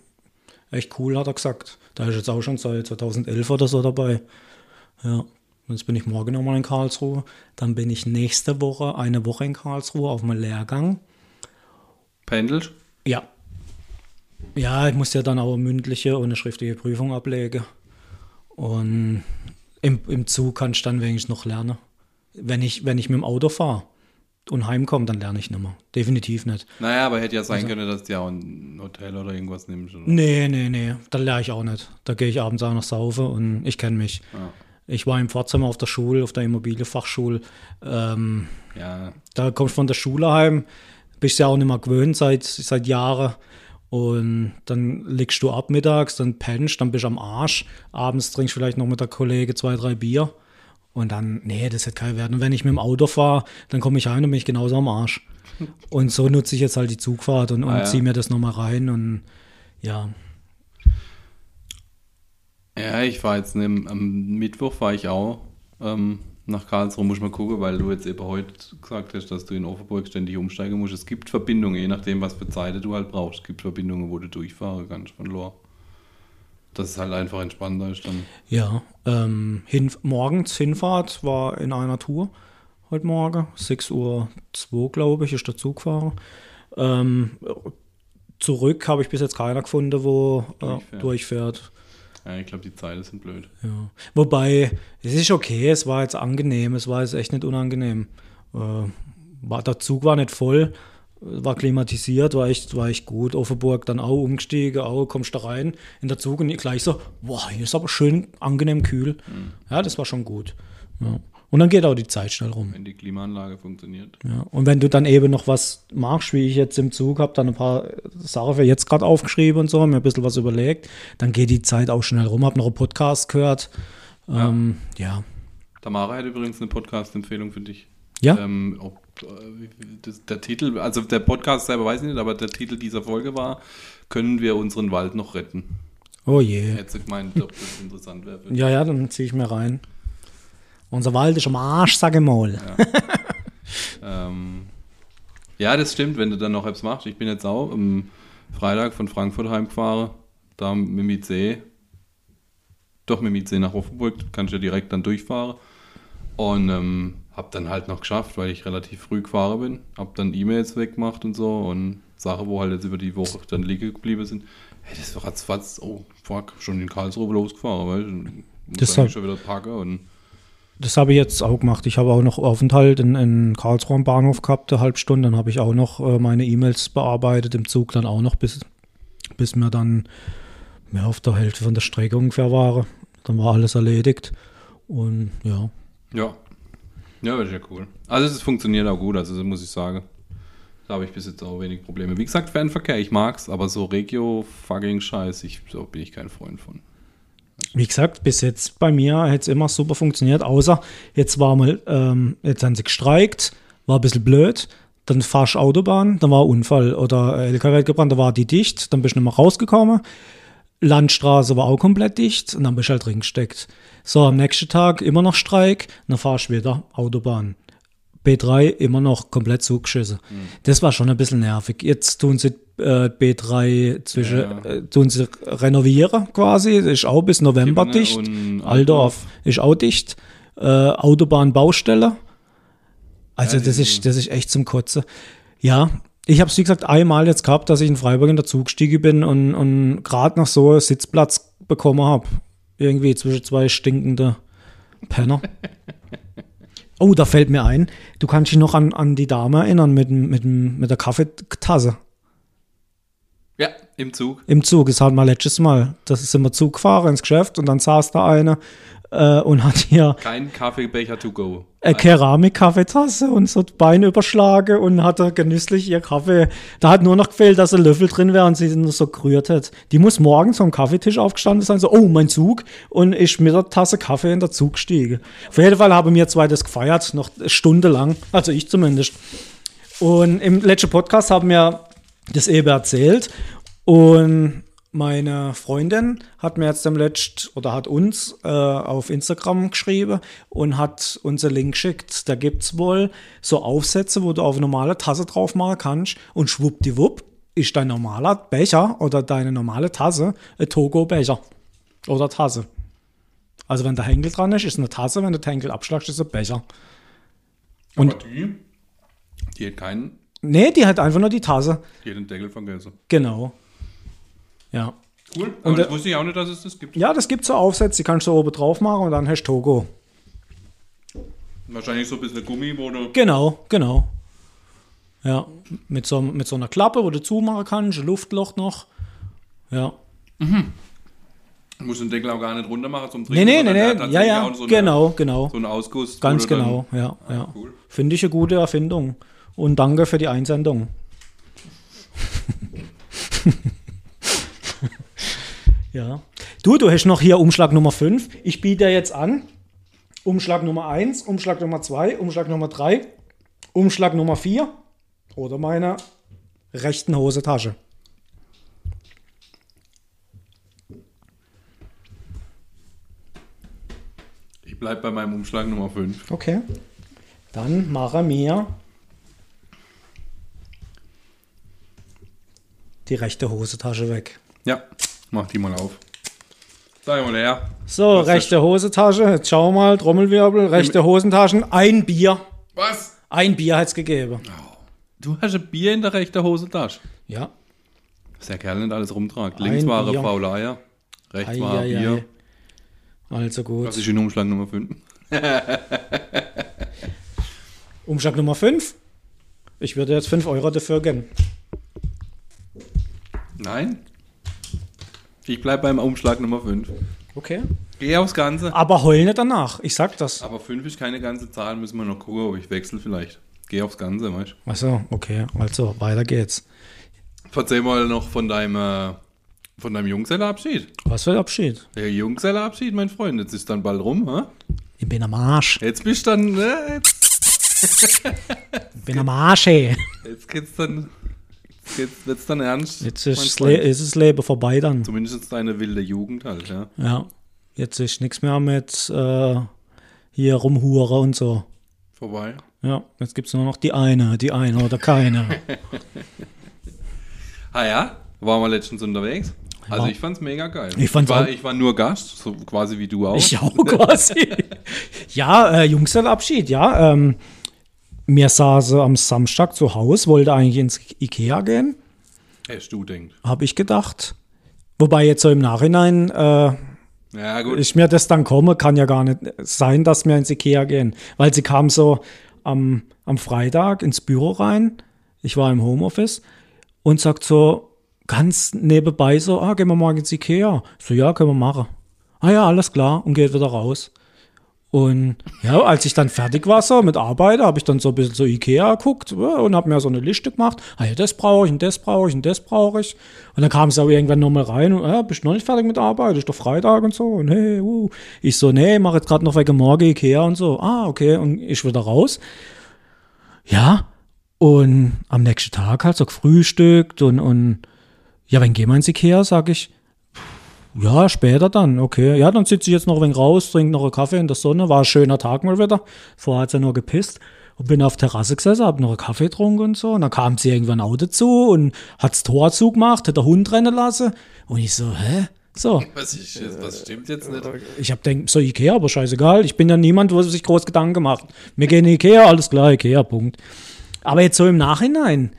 echt cool, hat er gesagt. Da ist jetzt auch schon seit 2011 oder so dabei. Ja, jetzt bin ich morgen nochmal in Karlsruhe. Dann bin ich nächste Woche eine Woche in Karlsruhe auf meinem Lehrgang. Pendelst? Ja. Ja, ich muss ja dann auch mündliche und eine schriftliche Prüfung ablegen. Und im, im Zug kann ich dann wenigstens noch lernen. Wenn ich, wenn ich mit dem Auto fahre und heimkomme, dann lerne ich nicht mehr. Definitiv nicht. Naja, aber hätte ja sein können, dass du ja auch ein Hotel oder irgendwas nimmst. Oder? Nee, nee, nee, da lerne ich auch nicht. Da gehe ich abends auch noch saufen und ich kenne mich. Ja. Ich war im Pforzheim auf der Schule, auf der Immobilienfachschule. Ähm, Ja, da kommst du von der Schule heim, bist ja auch nicht mehr gewöhnt seit, seit Jahren. Und dann legst du ab mittags, dann pennst, dann bist du am Arsch. Abends trinkst du vielleicht noch mit der Kollege zwei, drei Bier. Und dann, nee, das hätte kein Wert. Und wenn ich mit dem Auto fahre, dann komme ich heim und bin ich genauso am Arsch. Und so nutze ich jetzt halt die Zugfahrt und, und Ah, ja. ziehe mir das nochmal rein. Und ja, ja ich war jetzt ne, am Mittwoch war ich auch ähm, nach Karlsruhe, muss mal gucken, weil du jetzt eben heute gesagt hast, dass du in Offenburg ständig umsteigen musst. Es gibt Verbindungen, je nachdem, was für Zeiten du halt brauchst. Es gibt Verbindungen, wo du durchfahren kannst von Lohr. Das ist halt einfach entspannter ist dann. ja. Ähm, hin, morgens Hinfahrt war in einer Tour heute Morgen. 6.02 Uhr, glaube ich, ist der Zug gefahren. Ähm, zurück habe ich bis jetzt keiner gefunden, wo äh, Durchfährt. durchfährt. Ja, ich glaube, die Zeiten sind blöd. Ja. Wobei, es ist okay, es war jetzt angenehm, es war jetzt echt nicht unangenehm. Äh, war, der Zug war nicht voll, war klimatisiert, war echt, war echt gut. Offenburg dann auch umgestiegen, auch kommst da rein in der Zug und gleich so, boah, hier ist aber schön angenehm kühl. Ja, das war schon gut. Ja. Und dann geht auch die Zeit schnell rum. Wenn die Klimaanlage funktioniert. Ja. Und wenn du dann eben noch was machst, wie ich jetzt im Zug habe, dann ein paar Sachen für jetzt gerade aufgeschrieben und so, mir ein bisschen was überlegt, dann geht die Zeit auch schnell rum. Hab noch einen Podcast gehört. Ja. Ähm, ja. Tamara hat übrigens eine Podcast-Empfehlung für dich. Ja? Ähm, ob, äh, das, der Titel, also der Podcast selber weiß ich nicht, aber der Titel dieser Folge war, können wir unseren Wald noch retten? Oh je. Hätte gemeint, ob das interessant wäre. Ja, ja, dann ziehe ich mir rein. Unser Wald ist am Arsch, sag ich mal. Ähm, ja, das stimmt, wenn du dann noch etwas machst. Ich bin jetzt auch am Freitag von Frankfurt heimgefahren, da mit dem IC. Doch mit dem IC nach Offenburg, kann ich ja direkt dann durchfahren. Und ähm, hab dann halt noch geschafft, weil ich relativ früh gefahren bin. Hab dann E-Mails weggemacht und so und Sachen, wo halt jetzt über die Woche dann liegen geblieben sind. Hey, das war ratzfatz, oh fuck, schon in Karlsruhe losgefahren, du? Muss Das eigentlich schon wieder packen und Das habe ich jetzt auch gemacht. Ich habe auch noch Aufenthalt in, in Karlsruhe am Bahnhof gehabt, eine halbe Stunde. Dann habe ich auch noch äh, meine E-Mails bearbeitet, im Zug dann auch noch, bis, bis mir dann mehr auf der Hälfte von der Strecke ungefähr war. Dann war alles erledigt. Und ja, Ja. Ja, das ist ja cool. Also es funktioniert auch gut, also muss ich sagen. Da habe ich bis jetzt auch wenig Probleme. Wie gesagt, Fernverkehr, ich mag's, aber so Regio-fucking-Scheiß, ich, so bin ich kein Freund von. Wie gesagt, bis jetzt bei mir hat es immer super funktioniert, außer jetzt war mal, ähm, jetzt haben sie gestreikt, war ein bisschen blöd, dann fahrst du Autobahn, dann war Unfall oder LKW hat gebrannt, da war die dicht, dann bist du nicht mehr rausgekommen. Landstraße war auch komplett dicht und dann bist du halt drin gesteckt. So, am nächsten Tag immer noch Streik, dann fahrst du wieder Autobahn. B3 immer noch komplett zugeschissen. Das war schon ein bisschen nervig. Jetzt tun sie äh, B3 zwischen, Ja. äh, tun sie renovieren quasi, ist auch bis November Gimene dicht. Aldorf ist auch dicht. Äh, Autobahnbaustelle. Also Ja, das ist, das ist echt zum Kotzen. Ja, ich habe es wie gesagt einmal jetzt gehabt, dass ich in Freiburg in der Zug gestiegen bin und, und gerade noch so einen Sitzplatz bekommen habe. Irgendwie zwischen zwei stinkende Penner. Oh, da fällt mir ein, du kannst dich noch an, an die Dame erinnern mit, mit, mit der Kaffeetasse Ja, im Zug. im Zug. Das hatten wir letztes Mal. Das sind wir Zug gefahren ins Geschäft und dann saß da einer äh, und hat hier Kein Kaffeebecher to go. eine Keramik-Kaffeetasse und so die Beine überschlagen und hat da genüsslich ihr Kaffee. Da hat nur noch gefehlt, dass ein Löffel drin wäre und sie nur so gerührt hat. Die muss morgens vom Kaffeetisch aufgestanden sein, so, oh, mein Zug. Und ich mit der Tasse Kaffee in der Zug stiege. Auf jeden Fall haben wir zwei das gefeiert, noch stundenlang. Also ich zumindest. Und im letzten Podcast haben wir das eben erzählt. Und meine Freundin hat mir jetzt im letzten oder hat uns äh, auf Instagram geschrieben und hat uns einen Link geschickt. Da gibt es wohl so Aufsätze, wo du auf eine normale Tasse drauf machen kannst und schwuppdiwupp ist dein normaler Becher oder deine normale Tasse ein Togo-Becher oder Tasse. Also wenn der Henkel dran ist, ist eine Tasse, wenn du den Henkel abschlagst, ist ein Becher. Und die, die hat keinen, Nee, die hat einfach nur die Tasse. hat den Deckel vergessen. Genau. Ja. Cool. Und Aber das der- wusste ich auch nicht, dass es das gibt. Ja, das gibt so Aufsätze, die kannst du oben drauf machen und dann hast du Togo. Wahrscheinlich so ein bisschen Gummi, wo du. Genau, genau. Ja, mit so, mit so einer Klappe, wo du zumachen kannst, ein Luftloch noch. Ja. Du musst den Deckel auch gar nicht runter machen zum Nee, nee, nee, hat nee. Ja, ja, so eine- genau, genau. So einen Ausguss. Ganz du dann- genau, ja, ja. cool. Finde ich eine gute Erfindung. Und danke für die Einsendung. ja. Du, du hast noch hier Umschlag Nummer 5. Ich biete dir jetzt an. Umschlag Nummer 1, Umschlag Nummer 2, Umschlag Nummer 3, Umschlag Nummer 4 oder meine rechten Hosentasche. Ich bleib bei meinem Umschlag Nummer 5. Okay. Dann mache mir die rechte Hosentasche weg. Ja, mach die mal auf. Sag mal her. So, Was rechte Hosentasche. Jetzt schau mal, Trommelwirbel, rechte Hosentaschen. Ein Bier. Was? Ein Bier hat es gegeben. Du hast ein Bier in der rechten Hosentasche. Ja. Dass der Kerl nicht alles rumtragt. Ein Links war eine faule Eier. Rechts war ein Ei, ei, Bier. ei. Also gut. Das ist in Umschlag Nummer 5. Umschlag Nummer 5. Ich würde jetzt 5 Euro dafür gönnen. Nein. Ich bleib beim Umschlag Nummer 5. Okay. Geh aufs Ganze. Aber heul nicht danach. Ich sag das. Aber 5 ist keine ganze Zahl, müssen wir noch gucken, ob ich wechsle vielleicht. Geh aufs Ganze, weißt du. Achso, okay. Also, weiter geht's. Erzähl mal noch von deinem, äh, von deinem Jungsellerabschied. Was für ein Abschied? Der Jungsellerabschied, mein Freund. Jetzt ist dann bald rum, hä? Ich bin am Arsch. Jetzt bist du dann, äh, jetzt, Ich bin am Arsch, ey. jetzt geht's dann, jetzt wird's dann ernst. Jetzt ist, ist das Leben vorbei dann. Zumindest ist deine wilde Jugend halt, ja. Ja. Jetzt ist nichts mehr mit äh, hier rumhure und so. Vorbei. Ja, jetzt gibt's nur noch die eine, die eine oder keine. Ah ja, waren wir letztens unterwegs. Also ich fand's mega geil. Ich fand's war, auch- ich war nur Gast, so quasi wie du auch. Ich auch quasi. ja, äh, Jungselabschied, ja. Ähm, mir saß am Samstag zu Hause, wollte eigentlich ins Ikea gehen, Hast du denkt. habe ich gedacht. Wobei jetzt so im Nachhinein äh, Ja gut. ich mir das dann komme, kann ja gar nicht sein, dass wir ins Ikea gehen. Weil sie kam so am, am Freitag ins Büro rein, ich war im Homeoffice und sagt so ganz nebenbei so, ah, gehen wir mal ins Ikea. So, ja, können wir machen. Ah ja, alles klar und geht wieder raus. Und ja, als ich dann fertig war so mit Arbeit, habe ich dann so ein bisschen so Ikea geguckt und habe mir so eine Liste gemacht. Ah ja, das brauche ich und das brauche ich und das brauche ich. Und dann kam sie auch irgendwann nochmal rein und ja, bist du noch nicht fertig mit Arbeit? Ist doch Freitag und so. Und hey, uh. Ich so, nee, mach jetzt gerade noch wegen morgen Ikea und so. Ah, okay. Und ich wieder raus. Ja, und am nächsten Tag halt so gefrühstückt und, und ja, wenn gehen wir ins Ikea, sag ich, ja, später dann, okay. Ja, dann sitze ich jetzt noch ein wenig raus, trinke noch einen Kaffee in der Sonne. War ein schöner Tag mal wieder. Vorher hat es ja nur gepisst. und bin auf der Terrasse gesessen, hab noch einen Kaffee getrunken und so. Und dann kam sie irgendwann auch dazu und hat's Tor zugemacht, hat der Hund rennen lassen. Und ich so, hä? So. Was, ist, jetzt- was stimmt jetzt nicht? Ich hab denkt, so Ikea, aber scheißegal. Ich bin ja niemand, wo sich groß Gedanken gemacht. Wir gehen in Ikea, alles klar, Ikea, Punkt. Aber jetzt so im Nachhinein,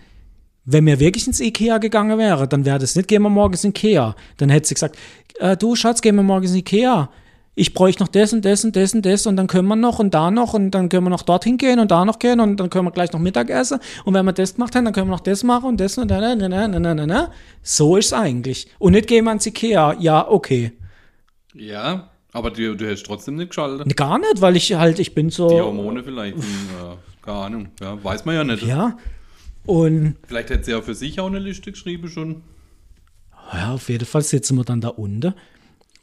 wenn mir wirklich ins Ikea gegangen wäre, dann wäre das nicht, gehen wir morgens in Ikea. Dann hätte sie gesagt, äh, du Schatz, gehen wir morgens in Ikea. Ich bräuchte noch das und das und das und das und dann können wir noch und da noch und dann können wir noch dorthin gehen und da noch gehen und dann können wir gleich noch Mittag essen und wenn wir das gemacht haben, dann können wir noch das machen und das und da, na, na, na, na, na, na. So ist es eigentlich. Und nicht gehen wir ins Ikea. Ja, okay. Ja, aber du, du hast trotzdem nicht geschaltet. Gar nicht, weil ich halt, ich bin so. Die Hormone vielleicht, äh, keine Ahnung, ja, weiß man ja nicht. Ja. Und Vielleicht hätte sie ja für sich auch eine Liste geschrieben schon. Ja, auf jeden Fall sitzen wir dann da unten.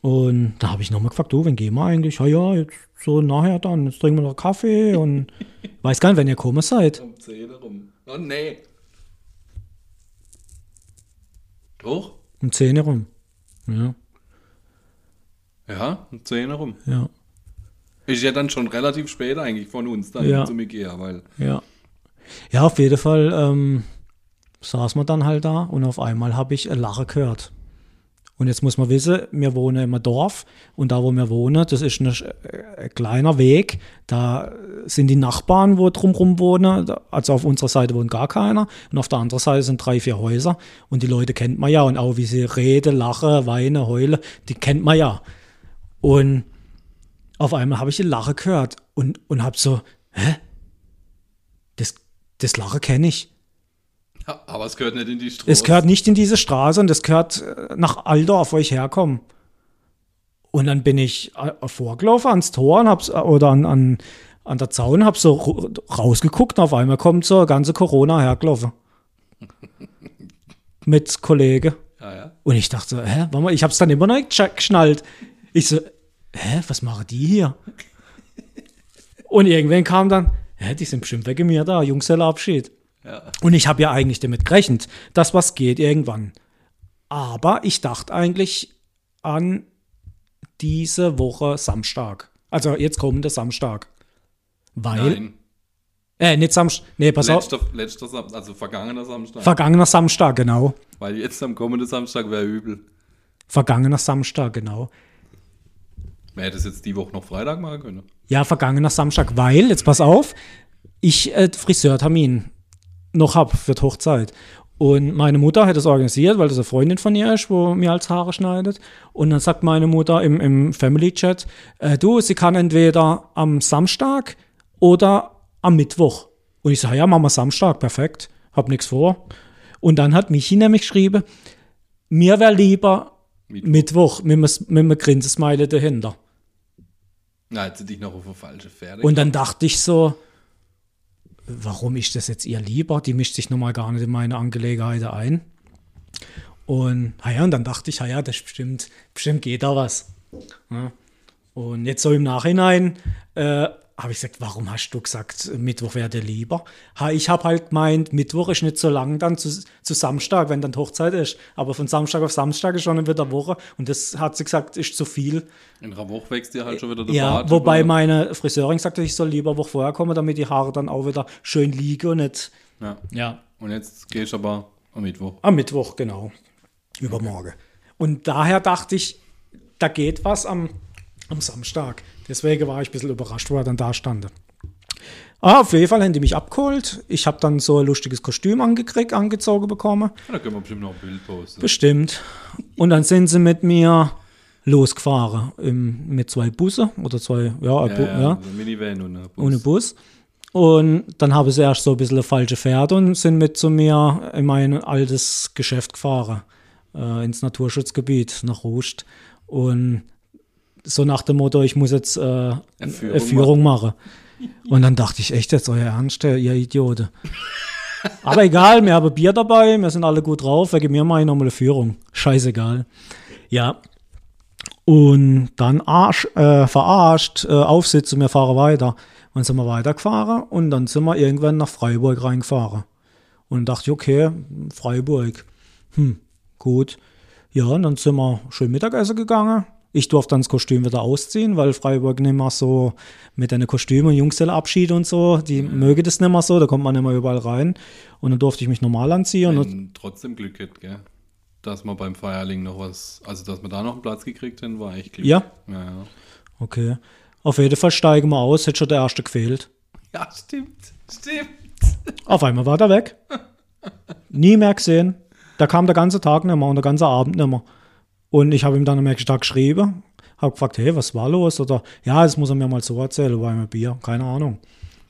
Und da habe ich nochmal gefragt, du, wen gehen wir eigentlich? Ja, ja, jetzt so nachher dann, jetzt trinken wir noch Kaffee und weiß gar nicht, wenn ihr gekommen seid. Um 10 rum. Oh nee. Doch? Um 10 Uhr rum. Ja, Ja, um 10 rum. ja, Ist ja dann schon relativ spät eigentlich von uns dann Ja. zum Ikea, weil ja. Ja, auf jeden Fall ähm, saß man dann halt da und auf einmal habe ich ein Lachen gehört. Und jetzt muss man wissen, wir wohnen im Dorf und da, wo wir wohnen, das ist ein, äh, ein kleiner Weg. Da sind die Nachbarn, wo drumherum wohnen. Also auf unserer Seite wohnt gar keiner und auf der anderen Seite sind drei, vier Häuser. Und die Leute kennt man ja und auch wie sie reden, lachen, weinen, heulen, die kennt man ja. Und auf einmal habe ich ein Lachen gehört und, und habe so, hä? Das, das Lachen kenne ich. Aber es gehört nicht in die Straße. Es gehört nicht in diese Straße und es gehört äh, nach Aldorf, wo ich herkomme. Und dann bin ich äh, vorgelaufen ans Tor und hab's, äh, oder an, an, an der Zaun, hab so rausgeguckt und auf einmal kommt so eine ganze Corona hergelaufen. Mit Kollege. Ja, ja. Und ich dachte, so, hä, warte mal, ich hab's dann immer noch nicht gesch- geschnallt. Ich so, hä, was machen die hier? Und irgendwann kam dann, hä, die sind bestimmt wegen mir da, Jungsellerabschied. Ja. Und ich habe ja eigentlich damit gerechnet, dass was geht irgendwann. Aber ich dachte eigentlich an diese Woche Samstag. Also jetzt kommender Samstag. Weil, Nein. äh, nicht Samstag, nee, pass auf, Letzter, letzter Sam also vergangener Samstag. vergangener Samstag, genau. Weil jetzt am kommenden Samstag wäre übel. Vergangener Samstag, genau. Man hätte es jetzt die Woche noch Freitag machen können. Ja, vergangener Samstag, weil, jetzt pass auf, ich äh, Friseurtermin noch hab für die Hochzeit. Und meine Mutter hat es organisiert, weil das eine Freundin von ihr ist, wo mir als Haare schneidet. Und dann sagt meine Mutter im, im Family-Chat, äh, du, sie kann entweder am Samstag oder am Mittwoch. Und ich sage, ja, machen wir Samstag, perfekt, hab nichts vor. Und dann hat Michi nämlich geschrieben, mir wäre lieber Mittwoch. Mittwoch, mit einem, Grinsesmiley dahinter. Na, jetzt dich noch auf eine falsche Pferde. Und dann dachte ich so, warum ist das jetzt ihr lieber? Die mischt sich nun mal gar nicht in meine Angelegenheiten ein. Und, ja, und dann dachte ich, ja, das bestimmt, bestimmt geht da was. Ja. Und jetzt so im Nachhinein äh, habe ich gesagt, warum hast du gesagt, Mittwoch wäre dir lieber? Ha, ich habe halt gemeint, Mittwoch ist nicht so lang dann zu, zu Samstag, wenn dann die Hochzeit ist. Aber von Samstag auf Samstag ist schon wieder Woche. Und das hat sie gesagt, ist zu viel. In einer Woche wächst dir halt schon wieder der Ja, Bart. wobei über- meine Friseurin sagte, ich soll lieber eine Woche vorher kommen, damit die Haare dann auch wieder schön liegen und nicht. Ja. Ja. Und jetzt gehst du aber am Mittwoch. Am Mittwoch, genau. Übermorgen. Und daher dachte ich, da geht was am, am Samstag. Deswegen war ich ein bisschen überrascht, wo er dann da stand. Ah, auf jeden Fall haben die mich abgeholt. Ich habe dann so ein lustiges Kostüm angekriegt, angezogen bekommen. Ja, da können wir bestimmt noch ein Bild posten. Bestimmt. Und dann sind sie mit mir losgefahren. Im, mit zwei Busse oder zwei, ja, Ja, Bu- ja, ja. Minivan und ein Bus. ohne Bus. Und dann haben sie erst so ein bisschen eine falsche Pferde und sind mit zu mir in mein altes Geschäft gefahren. Äh, ins Naturschutzgebiet nach Rust. Und so nach dem Motto, ich muss jetzt äh, eine Führung Führung, machen. Und dann dachte ich, echt jetzt euer Ernst, ihr Idiote. Aber egal, wir haben Bier dabei, wir sind alle gut drauf, wegen mir mache ich nochmal eine Führung. Scheißegal. Ja. Und dann Arsch, äh, verarscht, äh, Aufsitzen, wir fahren weiter. Und dann sind wir weitergefahren und dann sind wir irgendwann nach Freiburg reingefahren. Und dachte ich, okay, Freiburg. Hm, gut. Ja, und dann sind wir schön Mittagessen gegangen. Ich durfte dann das Kostüm wieder ausziehen, weil Freiburg nicht mehr so mit den Kostümen und Jungselabschied und so, die mögen das nicht mehr so, da kommt man nicht mehr überall rein. Und dann durfte ich mich normal anziehen. Und trotzdem Glück hätte, gell? Dass man beim Feierling noch was, also dass man da noch einen Platz gekriegt hat, war echt Glück. ja, Ja, ja. okay. Auf jeden Fall steigen wir aus, hätte schon der erste gefehlt. Ja, stimmt. Stimmt. Auf einmal war der weg. Nie mehr gesehen. Da kam der ganze Tag nicht mehr und der ganze Abend nicht mehr. Und ich habe ihm dann am nächsten Tag geschrieben, habe gefragt, hey, was war los? Oder ja, das muss er mir mal so erzählen, bei einem Bier, keine Ahnung.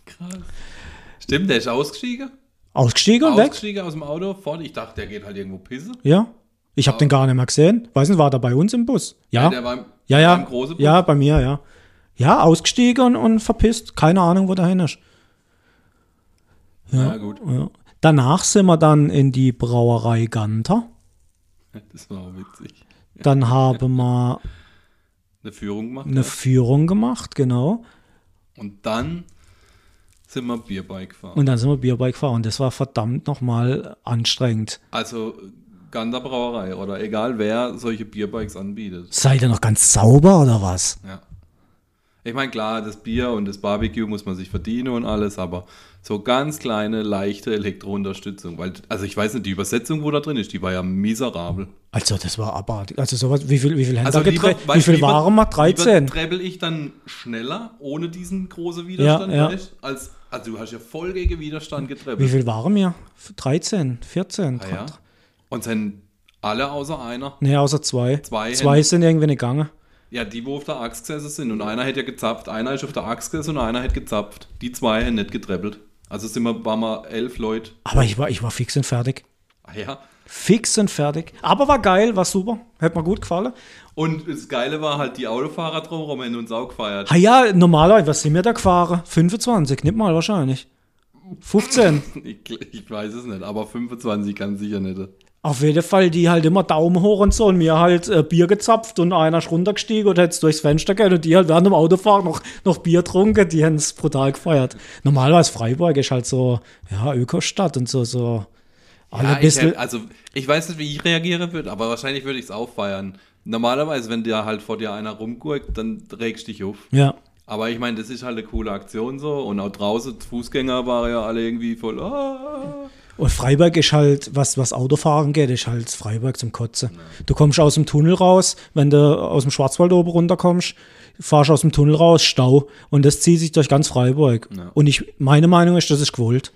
Krass. Stimmt, der ist ausgestiegen. Ausgestiegen und weg? Ausgestiegen aus dem Auto, fort. Ich dachte, der geht halt irgendwo pissen. Ja. Ich habe den gar nicht mehr gesehen. Weiß nicht, war der bei uns im Bus? Ja. der war im, Ja, war ja. im großen Bus. Ja, bei mir, ja. Ja, ausgestiegen und, und verpisst. Keine Ahnung, wo der hin ist. Ja, gut. Ja. Danach sind wir dann in die Brauerei Ganter. Das war auch witzig. Dann haben wir Eine Führung gemacht. eine Führung gemacht, genau. Und dann sind wir Bierbike gefahren. Und dann sind wir Bierbike gefahren. Das war verdammt nochmal anstrengend. also Gander Brauerei oder egal wer solche Bierbikes anbietet. Seid ihr noch ganz sauber oder was? Ja. Ich meine, klar, das Bier und das Barbecue muss man sich verdienen und alles, aber so ganz kleine, leichte Elektrounterstützung. Weil, also ich weiß nicht, die Übersetzung, wo da drin ist, die war ja miserabel. Also, das war abartig. Also, sowas, wie viel, wie viel Händler Also lieber, Wie viel lieber- waren wir? 13. Lieber trebbel ich dann schneller, ohne diesen großen Widerstand, Ja, ja. als, also du hast ja voll gegen Widerstand Wie getrebbelt. viel waren wir? 13, 14. Ah, ja. Und sind alle außer einer. Nee, außer zwei. Zwei zwei Hände. sind irgendwie nicht gegangen. Ja, die, wo auf der Axt gesessen sind. Und einer hätte ja gezapft. Einer ist auf der Axt gesessen und einer hätte gezapft. Die zwei haben nicht getreppelt. Also sind wir, waren wir elf Leute. Aber ich war, ich war fix und fertig. Ah ja. Fix und fertig. Aber war geil, war super. Hat mir gut gefallen. Und das Geile war halt, die Autofahrer drumherum haben uns auch gefeiert. Ah ja, normalerweise, was sind wir da gefahren? 25, nicht mal wahrscheinlich. 15. Ich, ich weiß es nicht, aber 25 kann sicher nicht. Auf jeden Fall, die halt immer Daumen hoch und so und mir halt äh, Bier gezapft und einer ist runtergestiegen und hat durchs Fenster gehen und die halt während dem Autofahren noch, noch Bier trunken, die haben es brutal gefeiert. Normalerweise Freiburg ist halt so, ja, Ökostadt und so, so. Alle Ja, ich, bisschen, hätt- also ich weiß nicht, wie ich reagieren würde, aber wahrscheinlich würde ich es auch feiern. Normalerweise, wenn dir halt vor dir einer rumgurkt, dann regst dich auf. ja. Aber ich meine, das ist halt eine coole Aktion so. Und auch draußen, Fußgänger waren ja alle irgendwie voll. Ah. Und Freiburg ist halt, was, was Autofahren geht, ist halt Freiburg zum Kotzen. Du kommst aus dem Tunnel raus, wenn du aus dem Schwarzwald oben runterkommst, fahrst aus dem Tunnel raus, Stau. Und das zieht sich durch ganz Freiburg. Ja. Und ich, meine Meinung ist, das ist gewollt,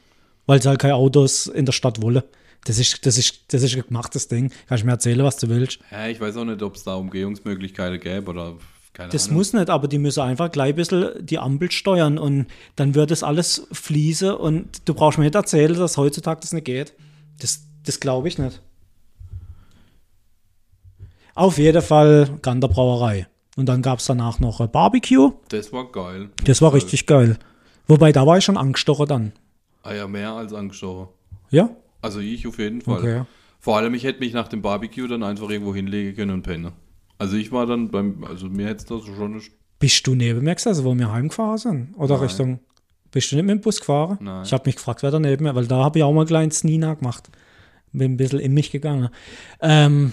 weil es halt keine Autos in der Stadt wollen. Das ist, das ist, das ist ein gemachtes Ding. Kannst du mir erzählen, was du willst. Ja, ich weiß auch nicht, ob es da Umgehungsmöglichkeiten gäbe oder keine Das Ahnung. muss nicht, aber die müssen einfach gleich ein bisschen die Ampel steuern und dann wird das alles fließen und du brauchst mir nicht erzählen, dass heutzutage das nicht geht. Das, das glaube ich nicht. Auf jeden Fall Gander Brauerei. Und dann gab es danach noch ein Barbecue. Das war geil. Das war richtig geil. Wobei, da war ich schon angestochen dann. Ah ja, mehr als angestochen. Ja? Also ich auf jeden Fall. Okay. Vor allem, ich hätte mich nach dem Barbecue dann einfach irgendwo hinlegen können und pennen. Also ich war dann beim, also mir hätte es das schon nicht, Bist du neben mir gesessen, wo wir heimgefahren sind? Oder Nein. Richtung. Bist du nicht mit dem Bus gefahren? Nein. Ich habe mich gefragt, wer da neben mir, weil da habe ich auch mal ein kleines Nina gemacht. Bin ein bisschen in mich gegangen. Ähm,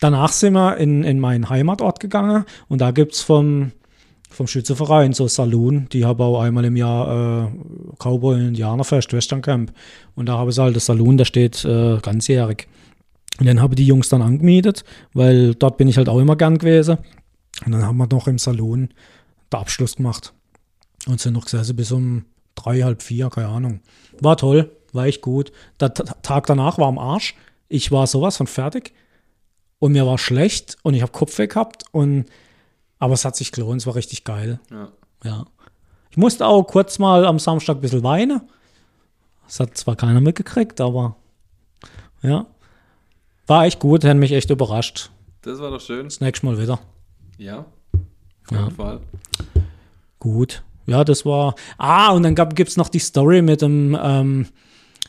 danach sind wir in, in meinen Heimatort gegangen und da gibt es vom, vom Schützeverein so Saloon. Die haben auch einmal im Jahr äh, Cowboy und Indianerfest, Western Camp. Und da haben sie halt das Saloon, der steht äh, ganzjährig. Und dann habe ich die Jungs dann angemietet, weil dort bin ich halt auch immer gern gewesen. Und dann haben wir noch im Salon den Abschluss gemacht. Und sind noch gesessen bis um drei, halb vier, keine Ahnung. War toll, war echt gut. Der Ta- Tag danach war am Arsch. Ich war sowas von fertig. Und mir war schlecht und ich habe Kopfweh gehabt. Und, aber es hat sich gelohnt, es war richtig geil. ja. Ja. Ich musste auch kurz mal am Samstag ein bisschen weinen. Das hat zwar keiner mitgekriegt, aber ja. War echt gut, hat mich echt überrascht. Das war doch schön. Das nächste Mal wieder. Ja. Auf jeden Ja. Fall. Gut. Ja, das war. Ah, und dann gibt es noch die Story mit dem. Ähm,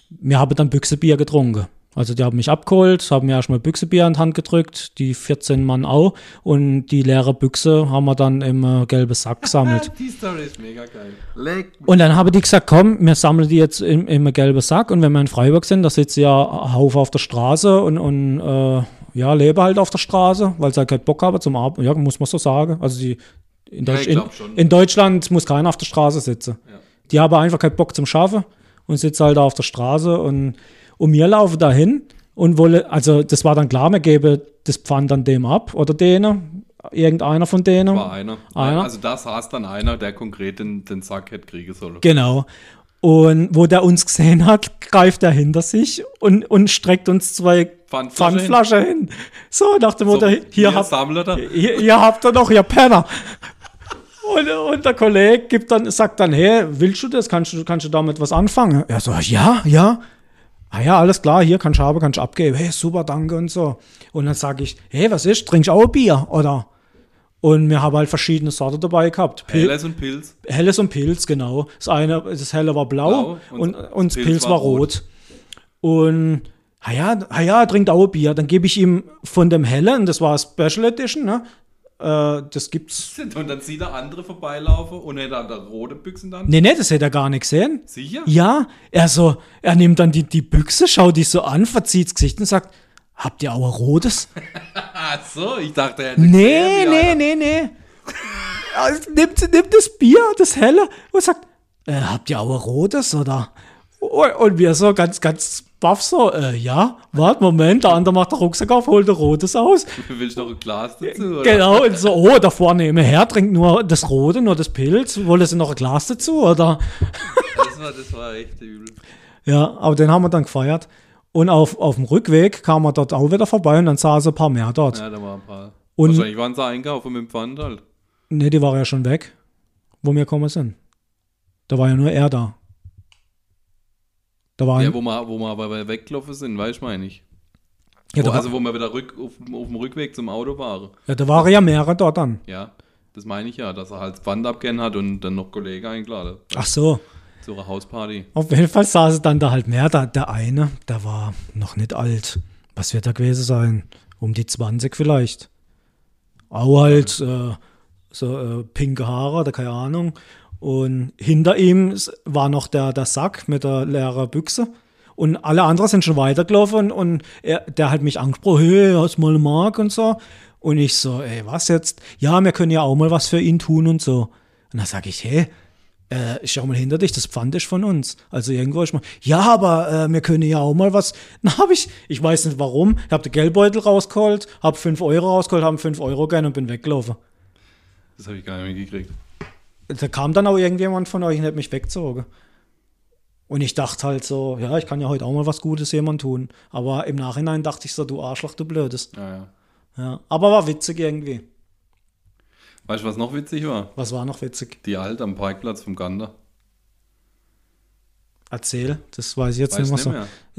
wir haben dann Büchsebier getrunken. Also die haben mich abgeholt, haben mir erstmal Büchsebier in die Hand gedrückt, die 14 Mann auch. Und die leere Büchse haben wir dann im äh, gelben Sack gesammelt. Die Story ist mega geil. Leck. Und dann haben die gesagt, komm, wir sammeln die jetzt im, im gelben Sack und wenn wir in Freiburg sind, da sitzen ja ein Haufen auf der Straße und, und äh, ja, lebe halt auf der Straße, weil sie halt keinen Bock haben zum Arbeiten. Ja, muss man so sagen. Also die, in, Ja, Deutsch, ich in, in Deutschland muss keiner auf der Straße sitzen. Ja. Die haben einfach keinen Bock zum Schaffen und sitzen halt da auf der Straße und, und wir laufen dahin und wolle, also das war dann klar, wir geben das Pfand dann dem ab oder denen, irgendeiner von denen. War einer. Einer? Also da saß dann einer, der konkret den, den Sack hätte kriegen sollen. Genau. Und wo der uns gesehen hat, greift er hinter sich und, und streckt uns zwei Pfandflasche Pfandflasche hin. So, nach dem Motto, hier, hier habt, sammelt er. hier, hier habt ihr noch, ihr Penner. Und, und der Kollege gibt dann, sagt dann, hey, willst du das? Kannst du, kannst du damit was anfangen? Er so, ja, ja. Ah ja, alles klar, hier kannst du haben, kannst du abgeben. Hey, super, danke und so. Und dann sage ich, hey, was ist? Trinkst du auch Bier, oder? Und wir haben halt verschiedene Sorten dabei gehabt. Pil Helles und Pilz. Helles und Pilz, genau. Das eine, das helle war blau, Blau und, und und, das Pilz Pilz, war war rot. Und ah ja, ah ja, er trinkt auch Bier. Dann gebe ich ihm von dem hellen, das war Special Edition, ne? Äh, das gibt's. Und dann sieht er andere vorbeilaufen und er hat da rote Büchsen dann. Nee, nee, das hätte er gar nicht gesehen. Sicher? Ja, er so, er nimmt dann die, die Büchse, schaut die so an, verzieht das Gesicht und sagt, habt ihr auch ein rotes? Ach so, ich dachte, er hätte Nee, gesehen, nee, nee, nee. Also, nimmt, nimmt das Bier, das helle, und sagt, äh, habt ihr auch ein rotes, oder? Und wir so ganz, ganz baff so, äh, ja, warte, Moment, der andere macht den Rucksack auf, holt ein rotes aus. Willst du noch ein Glas dazu? Oder? Genau, und so, oh, der vornehme Herr trinkt nur das Rote, nur das Pilz, wollen sie noch ein Glas dazu, oder? Das war, das war echt übel. Ja, aber den haben wir dann gefeiert. Und auf, auf dem Rückweg kam er dort auch wieder vorbei und dann saßen ein paar mehr dort. Ja, da waren ein paar. Und- Wahrscheinlich waren sie einkaufen mit dem Pfand halt. Nee, die war ja schon weg, wo wir gekommen sind. Da war ja nur er da. Da war Ja, wo wir, wo wir aber weggelaufen sind, weiß ich meine ich. ja, Wo, also war, wo wir wieder rück, auf, auf dem Rückweg zum Auto waren. ja, da waren ja mehrere dort dann. Ja, das meine ich ja, dass er halt Pfand abgehen hat und dann noch Kollegen eingeladen. Ach so. Zu einer Hausparty. Auf jeden Fall saßen dann da halt mehr. Da, der eine, der war noch nicht alt. Was wird er gewesen sein? Um die 20 vielleicht. Auch halt äh, so äh, pinke Haare oder keine Ahnung. Und hinter ihm war noch der, der Sack mit der leeren Büchse. Und alle anderen sind schon weitergelaufen und, und er, der hat mich angesprochen, hey, hast mal eine Mark und so. Und ich so, ey, was jetzt? Ja, wir können ja auch mal was für ihn tun und so. Und dann sage ich, hey, äh, schau mal hinter dich, das Pfand ist von uns. Also irgendwo ich mal, ja, aber äh, wir können ja auch mal was. Dann habe ich, ich weiß nicht warum, ich habe den Geldbeutel rausgeholt, habe 5 Euro rausgeholt, habe 5 Euro gegeben und bin weggelaufen. Das habe ich gar nicht mitgekriegt. Da kam dann auch irgendjemand von euch und hat mich weggezogen. Und ich dachte halt so, ja, ich kann ja heute auch mal was Gutes jemand tun. Aber im Nachhinein dachte ich so, du Arschloch, du Blödes. Ja, ja. Ja, aber war witzig irgendwie. Weißt du, was noch witzig war? Was war noch witzig? Die Alt am Parkplatz vom Gander. Erzähl, das weiß ich jetzt Weiß nicht mehr nicht so.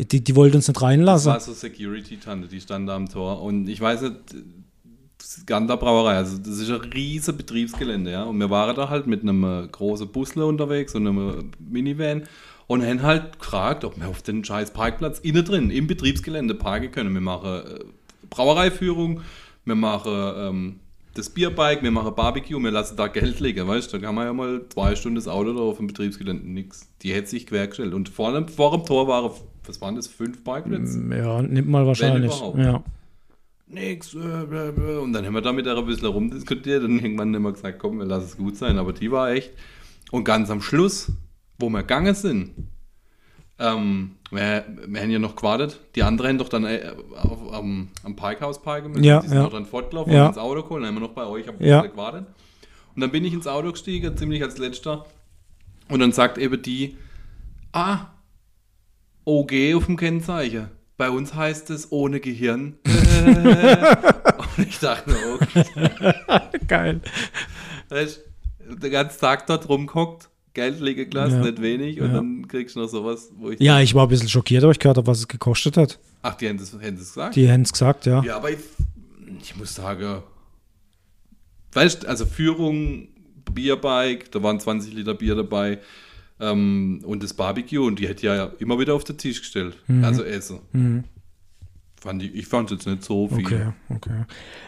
mehr. Die, die wollte uns nicht Das reinlassen. war so Security-Tante, die stand da am Tor. Und ich weiß nicht, Gander Brauerei, also das ist ein riesiges Betriebsgelände, ja. Und wir waren da halt mit einem äh, großen Busle unterwegs und einem äh, Minivan und haben halt gefragt, ob wir auf den scheiß Parkplatz innen drin, im Betriebsgelände parken können. Wir machen äh, Brauereiführung, wir machen ähm, das Bierbike, wir machen Barbecue, wir lassen da Geld liegen, weißt du, da kann man ja mal zwei Stunden das Auto da auf dem Betriebsgelände, nix. Die hätte sich quergestellt. Und vor dem, vor dem Tor waren, was waren das, fünf Parkplätze? Ja, nimmt mal wahrscheinlich. Ja. Nix. äh, bla. Und dann haben wir da mit der ein bisschen rumdiskutiert und irgendwann haben wir gesagt, komm, wir lassen es gut sein. Aber die war echt. Und ganz am Schluss, wo wir gegangen sind, ähm, wir, wir haben ja noch gewartet. Die anderen doch dann äh, auf, am, am Parkhaus parken müssen. Ja, die sind ja. noch dann fortgelaufen Ja. ins Auto geholt. Dann haben wir noch bei euch ein Ja. gewartet. Und dann bin ich ins Auto gestiegen, ziemlich als letzter. Und dann sagt eben die, ah, OG auf dem Kennzeichen. Bei uns heißt es ohne Gehirn. und ich dachte, mir, okay, Geil. weißt, du, den ganzen Tag dort rumguckt, Geld liegen gelassen, Ja. nicht wenig, und Ja. dann kriegst du noch sowas, wo ich. Ja, ich war ein bisschen schockiert, aber ich gehört habe, was es gekostet hat. Ach, die haben das gesagt? Die haben es gesagt, ja. Ja, aber ich, ich muss sagen, weißt also Führung, Bierbike, da waren 20 Liter Bier dabei ähm, und das Barbecue und die hätte ja immer wieder auf den Tisch gestellt. Mhm. Also Essen. Fand ich, ich fand es jetzt nicht so viel. Okay, okay.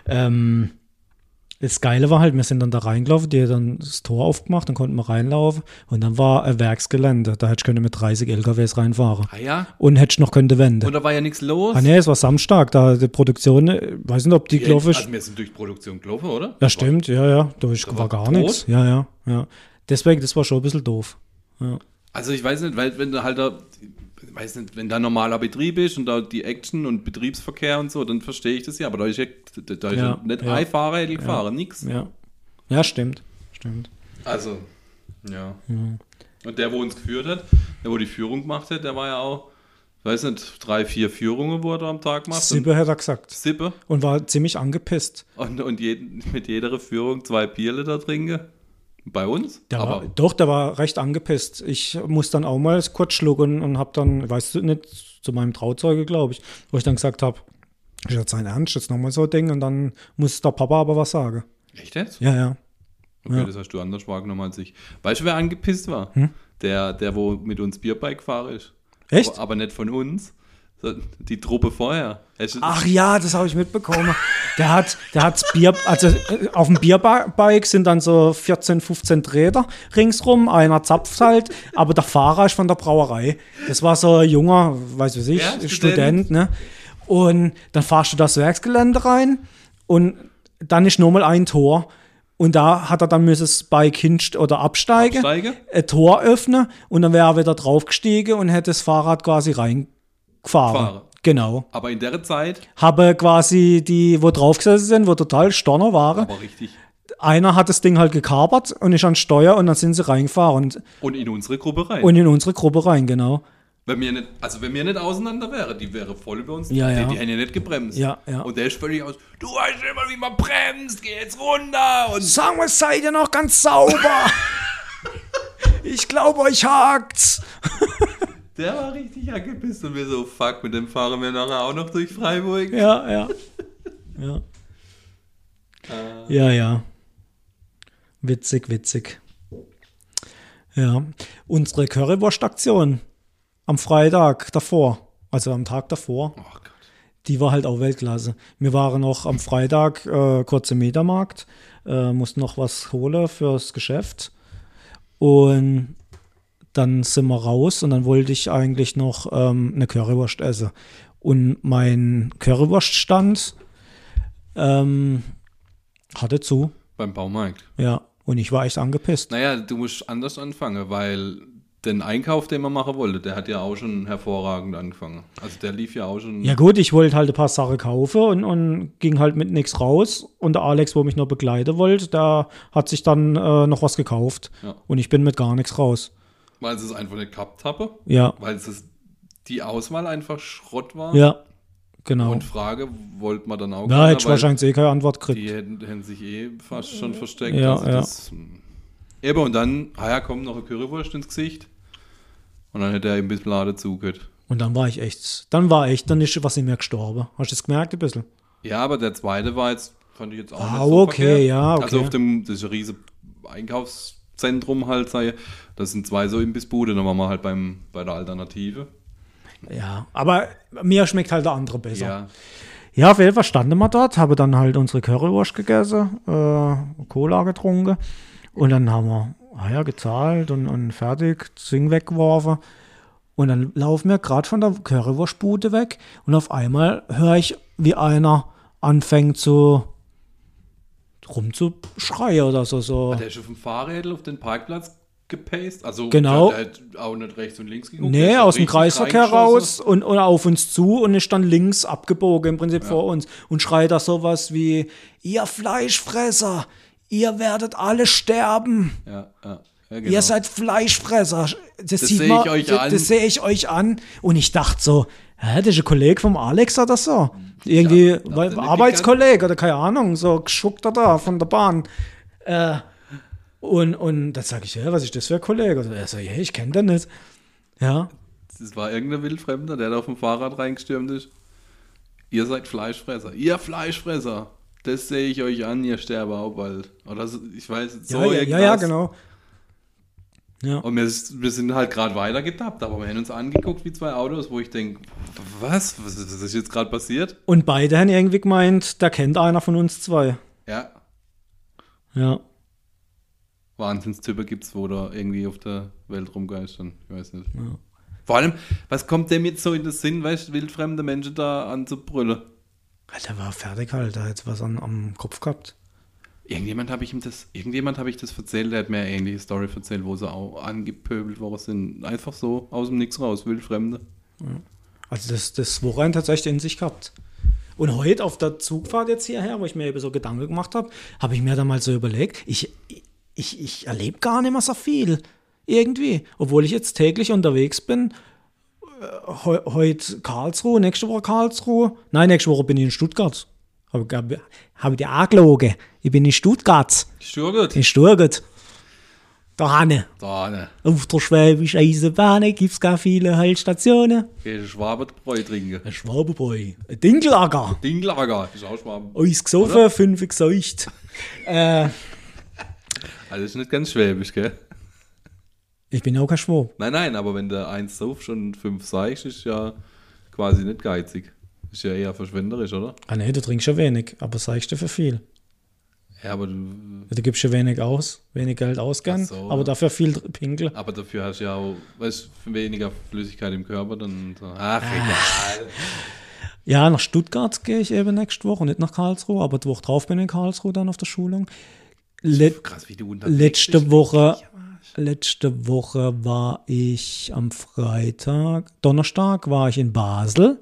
Ähm, Das Geile war halt, wir sind dann da reingelaufen, die hat dann das Tor aufgemacht, dann konnten wir reinlaufen und dann war ein Werksgelände. Da hätte ich können mit 30 LKWs reinfahren. Ah ja? Und hätte ich noch können wenden. Und da war ja nichts los. Ah nee, es war Samstag, da die Produktion, äh, weiß nicht, ob die Die- gelaufen ist. Also wir sind durch Produktion gelaufen, oder? Ja, stimmt, ja, ja, ist, Da war gar nichts. Ja, ja, ja. Deswegen, das war schon ein bisschen doof. Ja. Also ich weiß nicht, weil wenn du halt da, weiß nicht, wenn da normaler Betrieb ist und da die Action und Betriebsverkehr und so, dann verstehe ich das ja. Aber da ist ja, da ist ja, Ja, nicht ja. ein Fahrer hätte gefahren, nix. Ja. Ja, stimmt. Stimmt. Also, ja. Und der, wo uns geführt hat, der, wo die Führung gemacht hat, der war ja auch, weiß nicht, drei, vier Führungen, wo er da am Tag macht. Sippe hat er gesagt. Sippe. Und war ziemlich angepisst. Und, und jeden, mit jeder Führung zwei Bierle da trinken. Bei uns? Der Aber war, doch, der war recht angepisst. Ich muss dann auch mal kurz schlucken und habe dann, weißt du nicht, zu meinem Trauzeuge, glaube ich, wo ich dann gesagt habe, ist jetzt sein Ernst, jetzt nochmal so ein Ding und dann muss der Papa aber was sagen. echt jetzt? Ja, ja. Okay, Ja. das hast du anders wahrgenommen als ich. Weißt du, wer angepisst war? Der, der, wo mit uns Bierbike gefahren ist. Hm? Echt? Aber, aber nicht von uns. Die Truppe vorher. Ach ja, das habe ich mitbekommen. Der hat, der hat Bier, also äh, auf dem Bierbike sind dann so 14, 15 Räder ringsrum. Einer zapft halt, aber der Fahrer ist von der Brauerei. Das war so ein junger, weiß ich, Ja, Student. Student. ne? Und dann fahrst du das Werksgelände rein und dann ist nur mal ein Tor. Und da hat er dann müssen das Bike hinst oder absteigen, Absteigen? ein Tor öffnen und dann wäre er wieder draufgestiegen und hätte das Fahrrad quasi reingefahren. Fahren. Genau Aber in der Zeit, habe quasi die, wo drauf gesessen sind, wo total Storner waren. aber richtig. Einer hat das Ding halt gekapert und ist an Steuer und dann sind sie reingefahren und, Und in unsere Gruppe rein. und in unsere Gruppe rein, genau. wenn wir nicht, also wenn wir nicht auseinander wären, die wäre voll über uns. Ja, die, ja. die hätten ja nicht gebremst. Ja, ja. Und der ist völlig aus. Du weißt immer, wie man bremst, geh jetzt runter. Und Sagen wir, seid ihr noch ganz sauber? ich glaube, euch hakt's. Der war richtig angepisst und wir so, fuck, mit dem fahren wir nachher auch noch durch Freiburg. Ja, ja. Ja. Äh, Ja, ja. Witzig, witzig. Ja. Unsere Currywurst-Aktion am Freitag davor, also am Tag davor, Oh Gott. die war halt auch Weltklasse. Wir waren noch am Freitag äh, kurz im Mediamarkt, äh, mussten noch was holen fürs Geschäft. Und dann sind wir raus und dann wollte ich eigentlich noch ähm, eine Currywurst essen. Und mein Currywurststand ähm, hatte zu, Beim Baumarkt. ja. Und ich war echt angepisst. Naja, du musst anders anfangen, weil den Einkauf, den man machen wollte, der hat ja auch schon hervorragend angefangen. Also der lief ja auch schon. Ja gut, ich wollte halt ein paar Sachen kaufen und, und ging halt mit nichts raus. Und der Alex, wo mich noch begleiten wollte, der hat sich dann äh, noch was gekauft. Ja. Und ich bin mit gar nichts raus. Weil sie es einfach nicht gehabt habe. Ja, Weil es die Auswahl einfach Schrott war. ja, genau. Und Frage wollte man dann auch Ja, keiner, hätte ich wahrscheinlich eh keine Antwort gekriegt. Die hätten, hätten sich eh fast schon versteckt. Ja, also ja. das, Eben, und dann, ah ja, kommt noch eine Currywurst ins Gesicht. Und dann hätte er ihm ein bisschen Lade zugehört. Und dann war ich echt, dann war echt, dann ist was in mir gestorben. Hast du das gemerkt ein bisschen? Ja, aber der zweite war jetzt, fand ich jetzt auch Ah, nicht so okay, verkehrt. ja, okay. Also auf dem, das ist ein riesen Einkaufszentrum halt, sei, das sind zwei so Imbissbude, dann waren wir halt beim, bei der Alternative. Ja, aber mir schmeckt halt der andere besser. Ja, Ja, auf jeden Fall standen wir dort, habe dann halt unsere Currywurst gegessen, äh, Cola getrunken und dann haben wir ah ja, gezahlt und, und fertig, Ding weggeworfen. Und dann laufen wir gerade von der Currywurstbude weg und auf einmal höre ich, wie einer anfängt zu rumzuschreien oder so. so. der ist auf dem Fahrrädel auf den Parkplatz gepaced. Also Genau. hat auch nicht rechts und links geguckt. Nee, aus dem Kreisverkehr raus und, und auf uns zu und ist dann links abgebogen im Prinzip vor uns und schreit da sowas wie, ihr Fleischfresser, ihr werdet alle sterben. Ja, ja. ja genau. Ihr seid Fleischfresser. Das, sieht seh man, ich euch das, an. Das sehe ich euch an. Und ich dachte so, hä, das ist ein Kollege vom Alex oder so. Irgendwie Ja, weil- Arbeitskollege oder keine Ahnung, so geschuckt da von der Bahn. Äh, und, und dann sage ich, ja, was ist das für ein Kollege? Und er so, ja, ich kenne den nicht. Ja, Das war irgendein Wildfremder, der da auf dem Fahrrad reingestürmt ist. Ihr seid Fleischfresser. Ihr Fleischfresser. Das sehe ich euch an, ihr sterbe auch bald. Oder so, ich weiß so ja, ja, ja, irgendwas. ja, genau. Ja. Und wir, wir sind halt gerade weiter getappt, aber wir haben uns angeguckt wie zwei Autos, wo ich denke, was? Was ist, was ist jetzt gerade passiert? Und beide haben irgendwie gemeint, da kennt einer von uns zwei. Ja. Ja. Wahnsinnstypen gibt's, wo da irgendwie auf der Welt rumgeistern. Ich weiß nicht. Vor allem, was kommt dem jetzt so in den Sinn, weißt wildfremde Menschen da anzubrüllen? Der war fertig halt, der hat was an, am Kopf gehabt. Irgendjemand habe ich ihm das, irgendjemand habe ich das erzählt, der hat mir eine ähnliche Story erzählt, wo sie auch angepöbelt worden sind. Einfach so aus dem Nix raus, wildfremde. Also das, das Wochenende tatsächlich in sich gehabt. Und heute auf der Zugfahrt jetzt hierher, wo ich mir eben so Gedanken gemacht habe, habe ich mir dann mal so überlegt, ich, ich, ich erlebe gar nicht mehr so viel. Irgendwie. Obwohl ich jetzt täglich unterwegs bin. Heu, heute Karlsruhe, nächste Woche Karlsruhe. Nein, nächste Woche bin ich in Stuttgart. Habe hab, hab ich dir angelogen. Ich bin in Stuttgart. Stürget. In Stuttgart. Da Hanne. Da, ne. Auf der Schwäbischen Eisenbahn gibt es gar viele Haltestationen. Gehst du Schwabenbräu trinken? Ein Schwabenbräu. Ein Dinglager. Dinglager, ist auch Schwaben. Eins gesoffen, fünf geseucht. äh, Also ist nicht ganz schwäbisch, gell? ich bin auch kein Schwab. Nein, nein, aber wenn du eins saufst und fünf seigst, ist ja quasi nicht geizig. Ist ja eher verschwenderisch, oder? Ah ne, du trinkst ja wenig, aber sagst du für viel. Ja, aber du, Du gibst ja wenig aus, wenig Geld Ach so, aber ja. dafür viel Pinkel. aber dafür hast du ja auch, weißt weniger Flüssigkeit im Körper, dann so, ach, egal. Ja, nach Stuttgart gehe ich eben nächste Woche, nicht nach Karlsruhe, aber die Woche drauf bin ich in Karlsruhe dann auf der Schulung. Let Krass, wie du letzte. Woche, letzte Woche war ich am Freitag, Donnerstag war ich in Basel.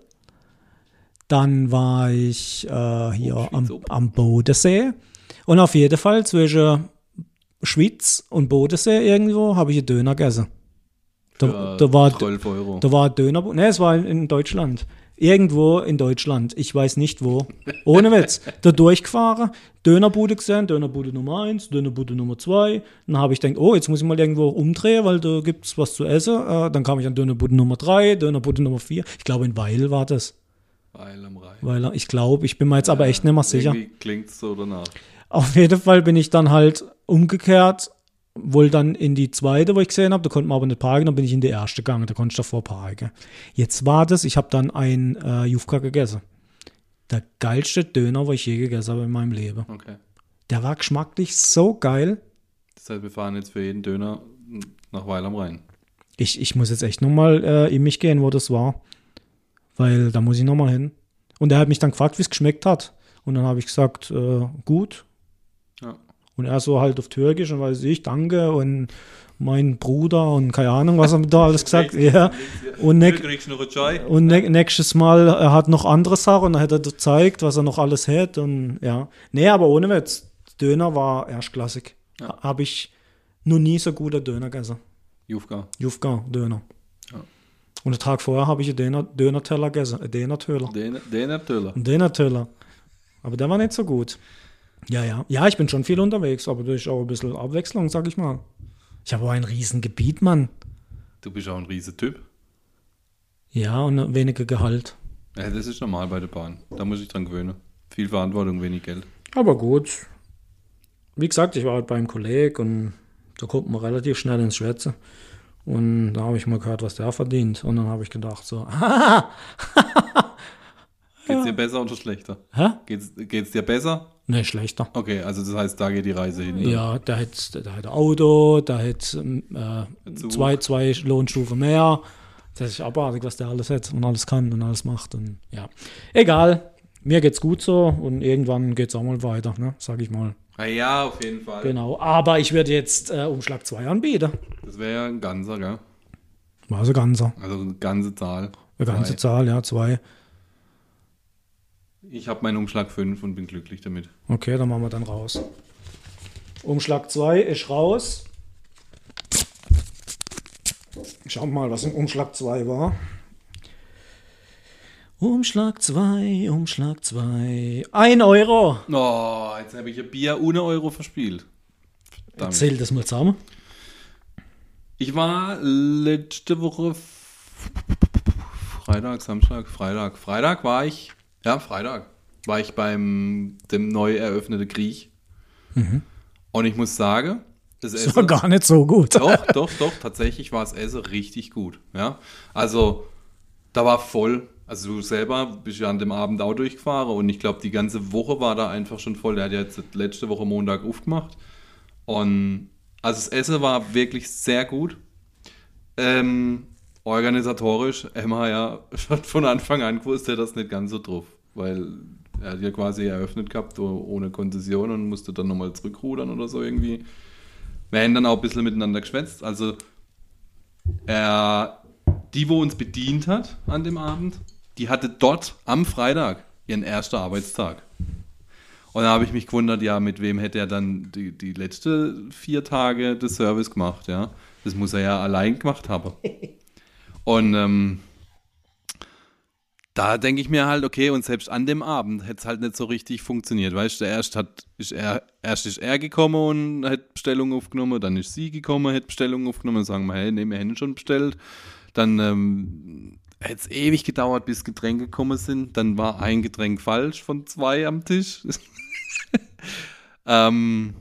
Dann war ich äh, hier Oh, am, am Bodensee. Und auf jeden Fall zwischen Schweiz und Bodensee irgendwo habe ich einen Döner gegessen. Da, da war 12 Euro. da war ein Döner. Ne, es war in, in Deutschland. Irgendwo in Deutschland. Ich weiß nicht wo. Ohne Witz. Da durchgefahren, Dönerbude gesehen, Dönerbude Nummer 1, Dönerbude Nummer 2. Dann habe ich gedacht, oh, jetzt muss ich mal irgendwo umdrehen, weil da gibt es was zu essen. Äh, dann kam ich an Dönerbude Nummer 3, Dönerbude Nummer 4. Ich glaube, in Weil war das. Weil am Rhein. Weil ich glaube, ich bin mir jetzt aber echt nicht mehr sicher. Irgendwie klingt's so danach. Auf jeden Fall bin ich dann halt umgekehrt, wohl dann in die zweite, wo ich gesehen habe, da konnte man aber nicht parken, dann bin ich in die erste gegangen, da konnte ich davor parken. Jetzt war das, ich habe dann ein äh, Jufka gegessen. Der geilste Döner, wo ich je gegessen habe in meinem Leben. Okay. Der war geschmacklich so geil. Das heißt, wir fahren jetzt für jeden Döner nach Weil am Rhein. Ich, ich muss jetzt echt nochmal äh, in mich gehen, wo das war. Weil da muss ich nochmal hin. Und er hat mich dann gefragt, wie es geschmeckt hat. Und dann habe ich gesagt, äh, gut. Ja. Und er so halt auf Türkisch und weiß ich, danke und mein Bruder und keine Ahnung, was er da alles gesagt Ja. Und, ne und ne nächstes Mal, er hat noch andere Sachen und dann hat er gezeigt, was er noch alles hat. Und ja. Nee, aber ohne Witz. Döner war erstklassig. Ja. Habe ich noch nie so guter Döner gegessen. Jufka. Jufka, Döner. Ja. Und den Tag vorher habe ich einen Döner, Döner-Teller gegessen. Einen Döner-Teller. Den, den natürlich. Ein Döner-Teller. Aber der war nicht so gut. Ja, ja. Ja, ich bin schon viel unterwegs, aber durch auch ein bisschen Abwechslung, sag ich mal. Ich habe auch ein Riesengebiet, Mann. Du bist auch ein riesen Typ. Ja, und weniger Gehalt. Ja, das ist normal bei der Bahn. Da muss ich dran gewöhnen. Viel Verantwortung, wenig Geld. Aber gut. Wie gesagt, ich war halt beim Kollegen und da kommt man relativ schnell ins Schwätzen. Und da habe ich mal gehört, was der verdient. Und dann habe ich gedacht so, Geht's dir besser oder schlechter? hä? Geht's, geht's dir besser? Ne, schlechter. Okay, also das heißt, da geht die Reise hin. ne? Ja, der hat, der hat ein Auto, der hat ähm, äh, zwei, zwei Lohnstufen mehr. Das ist abartig, was der alles hat und alles kann und alles macht. Und ja, egal. Mir geht's gut so und irgendwann geht's auch mal weiter, ne? sag ich mal. Ah ja, auf jeden Fall. Genau. Aber ich würde jetzt äh, Umschlag 2 anbieten. Das wäre ja ein ganzer, gell? War so ganzer. Also eine ganze Zahl. Eine ganze Zwei. Zahl, ja, zwei. Ich habe meinen Umschlag 5 und bin glücklich damit. Okay, dann machen wir dann raus. Umschlag 2 ist raus. Schauen wir mal, was im Umschlag 2 war. Umschlag 2, Umschlag 2. 1 Euro. Oh, jetzt habe ich ein Bier ohne Euro verspielt. Verdammt. Zähl das mal zusammen. Ich war letzte Woche Freitag, Samstag, Freitag. Freitag war ich, ja, Freitag war ich beim dem neu eröffneten Krieg. Und ich muss sagen, das Das war gar nicht so gut. doch, doch, doch, tatsächlich war das Essen richtig gut. Ja, also da war voll. Also du selber bist ja an dem Abend auch durchgefahren und ich glaube, die ganze Woche war da einfach schon voll. Der hat ja jetzt letzte Woche Montag aufgemacht. Und also das Essen war wirklich sehr gut. Ähm, organisatorisch, Emma ja schon von Anfang an gewusst, er das nicht ganz so drauf. Weil er hat ja quasi eröffnet gehabt oh- ohne Konzession und musste dann nochmal zurückrudern oder so irgendwie. Wir haben dann auch ein bisschen miteinander geschwätzt. Also er, die, wo uns bedient hat an dem Abend, die hatte dort am Freitag ihren ersten Arbeitstag. Und da habe ich mich gewundert, ja, mit wem hätte er dann die, die letzten vier Tage des Service gemacht, ja. Das muss er ja allein gemacht haben. Und ähm, da denke ich mir halt, okay, und selbst an dem Abend hätte es halt nicht so richtig funktioniert. Weißt du, erst, hat, ist er, erst ist er gekommen und hat Bestellung aufgenommen, dann ist sie gekommen, hat Bestellung aufgenommen und sagen wir, hey, nee, wir hätten schon bestellt. Dann ähm, hätte es ewig gedauert, bis Getränke gekommen sind. Dann war ein Getränk falsch von zwei am Tisch. ähm,